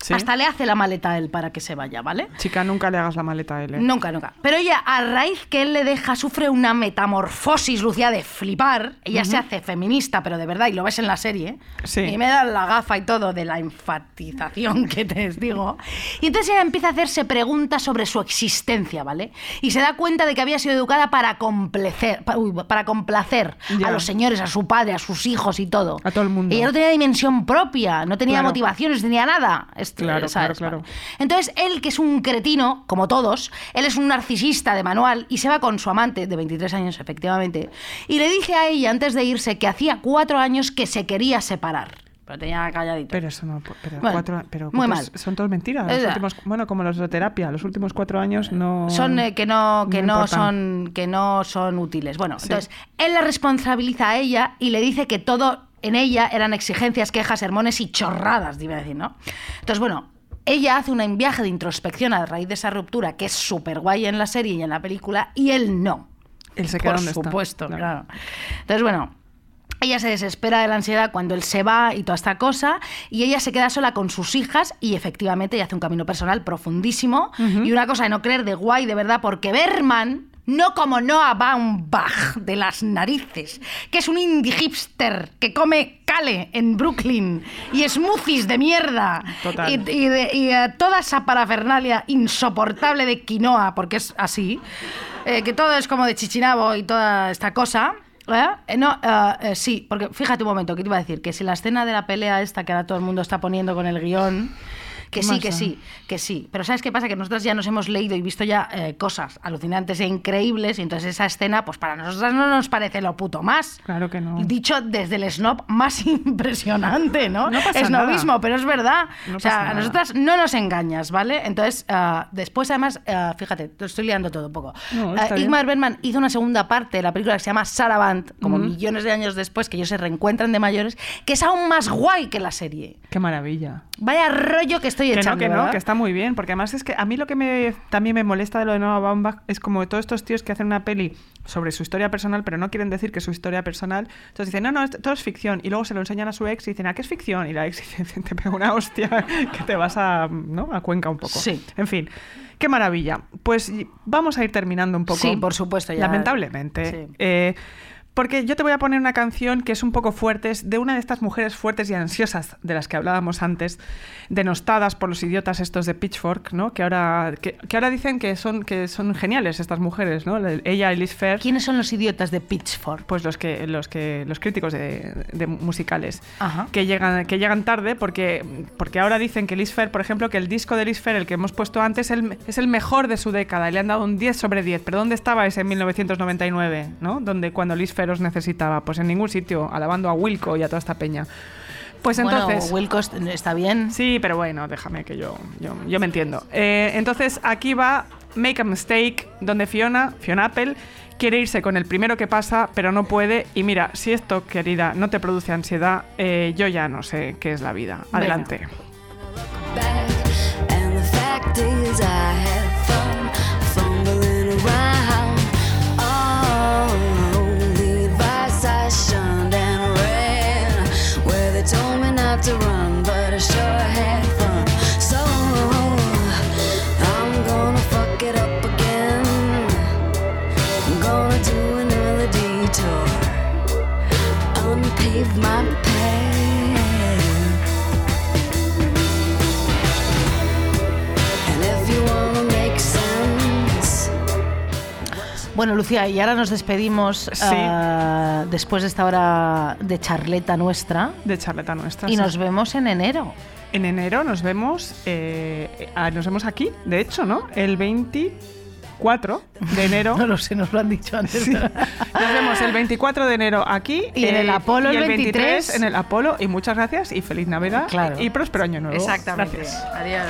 Sí. hasta le hace la maleta a él para que se vaya, ¿vale? Chica, nunca le hagas la maleta a él. ¿eh? Nunca, nunca. Pero ella, a raíz que él le deja, sufre una metamorfosis, Lucía, de flipar. Ella se hace feminista, pero de verdad, y lo ves en la serie. Sí. Y me da la gafa y todo de la enfatización que te digo. Y entonces ella empieza a hacerse preguntas sobre su existencia, ¿vale? Y se da cuenta de que había sido educada para complacer, uy, para complacer Ya. a los señores, a su padre, a sus hijos y todo. A todo el mundo. Ella no tenía dimensión propia, no tenía Claro. motivaciones, tenía nada. Este, Claro, ¿sabes? claro, claro. Entonces, él, que es un cretino, como todos, él es un narcisista de manual y se va con su amante, de 23 años, efectivamente, y le dice a ella antes de irse que hacía cuatro años que se quería separar. Pero tenía calladito. Pero eso no. Pero, Bueno, cuatro, pero muy mal. son todos mentiras. Los últimos- bueno, como los de terapia, los últimos cuatro años no. son eh, que no que no, son que no son útiles. Bueno, Sí. entonces él la responsabiliza a ella y le dice que todo en ella eran exigencias, quejas, sermones y chorradas, iba a decir, ¿no? Entonces, bueno, ella hace un viaje de introspección a raíz de esa ruptura que es súper guay en la serie y en la película y él no. Él se queda Por donde está. supuesto, Claro. claro. Entonces, bueno, ella se desespera de la ansiedad cuando él se va y toda esta cosa, y ella se queda sola con sus hijas y efectivamente ella hace un camino personal profundísimo y una cosa de no creer de guay, de verdad, porque Berman... No como Noah Baumbach de las narices, que es un indie hipster que come cale en Brooklyn y smoothies de mierda Total. y, y de- y, eh, toda esa parafernalia insoportable de quinoa, porque es así, eh, que todo es como de chichinabo y toda esta cosa. ¿eh? No, eh, sí, porque fíjate un momento, que te iba a decir? Que si la escena de la pelea esta que ahora todo el mundo está poniendo con el guion, que ¿Qué sí, que sí, que sí. Pero ¿sabes qué pasa? Que nosotros ya nos hemos leído y visto ya eh, cosas alucinantes e increíbles y entonces esa escena, pues para nosotras no nos parece lo puto más. Claro que no. Dicho desde el snob más impresionante, ¿no? No pasa Snobismo, nada. pero es verdad. No o sea, a nosotras no nos engañas, ¿vale? Entonces, ah, después además, ah, fíjate, te estoy liando todo un poco. No, está bien. Ingmar Bergman hizo una segunda parte de la película que se llama Saraband, como millones de años después, que ellos se reencuentran de mayores, que es aún más guay que la serie. Qué maravilla. Vaya rollo que estoy Que no, echando, que no, ¿verdad? que está muy bien, porque además es que a mí lo que me, también me molesta de lo de Noah Baumbach es como todos estos tíos que hacen una peli sobre su historia personal, pero no quieren decir que es su historia personal. Entonces dicen, no, no, todo es ficción. Y luego se lo enseñan a su ex y dicen, ¿a qué es ficción? Y la ex dice, te pega una hostia que te vas a, ¿no? a Cuenca un poco. Sí. En fin, qué maravilla. Pues vamos a ir terminando un poco. Sí, por supuesto, ya. Lamentablemente. Sí. Eh, porque yo te voy a poner una canción que es un poco fuerte, es de una de estas mujeres fuertes y ansiosas de las que hablábamos antes, denostadas por los idiotas estos de Pitchfork, ¿no? Que ahora, que, que ahora dicen que son, que son geniales estas mujeres, ¿no? Ella y Liz Fair, ¿Quiénes son los idiotas de Pitchfork? pues los que, los que, los críticos de, de musicales, Ajá. que llegan, que llegan tarde porque, porque ahora dicen que Liz Fair, por ejemplo, que el disco de Liz Fair, el que hemos puesto antes, el- es el mejor de su década y le han dado un 10 sobre 10. ¿Pero dónde estaba ese en 1999, ¿no? Donde cuando Fair os necesitaba, pues en ningún sitio, alabando a Wilco y a toda esta peña. Pues entonces... Bueno, Wilco est- está bien. Sí, pero bueno, déjame que yo, yo, yo me entiendo. Eh, entonces aquí va Make a Mistake, donde Fiona, Fiona Apple, quiere irse con el primero que pasa, pero no puede. Y mira, si esto, querida, no te produce ansiedad, eh, yo ya no sé qué es la vida. Adelante. To run, but I sure had fun. So I'm gonna fuck it up again. I'm gonna do another detour, my. Bueno, Lucía, y ahora nos despedimos Sí. ah, después de esta hora de charleta nuestra De charleta nuestra. y sí. nos vemos en enero. En enero nos vemos, eh, nos vemos aquí, de hecho, ¿no? El 24 de enero. No lo sé, nos lo han dicho antes. Sí. Nos vemos el 24 de enero aquí. eh, Y en el Apolo y el el 23 23 en el Apolo. Y muchas gracias y feliz Navidad. Claro. Y próspero año nuevo. Gracias. Adiós.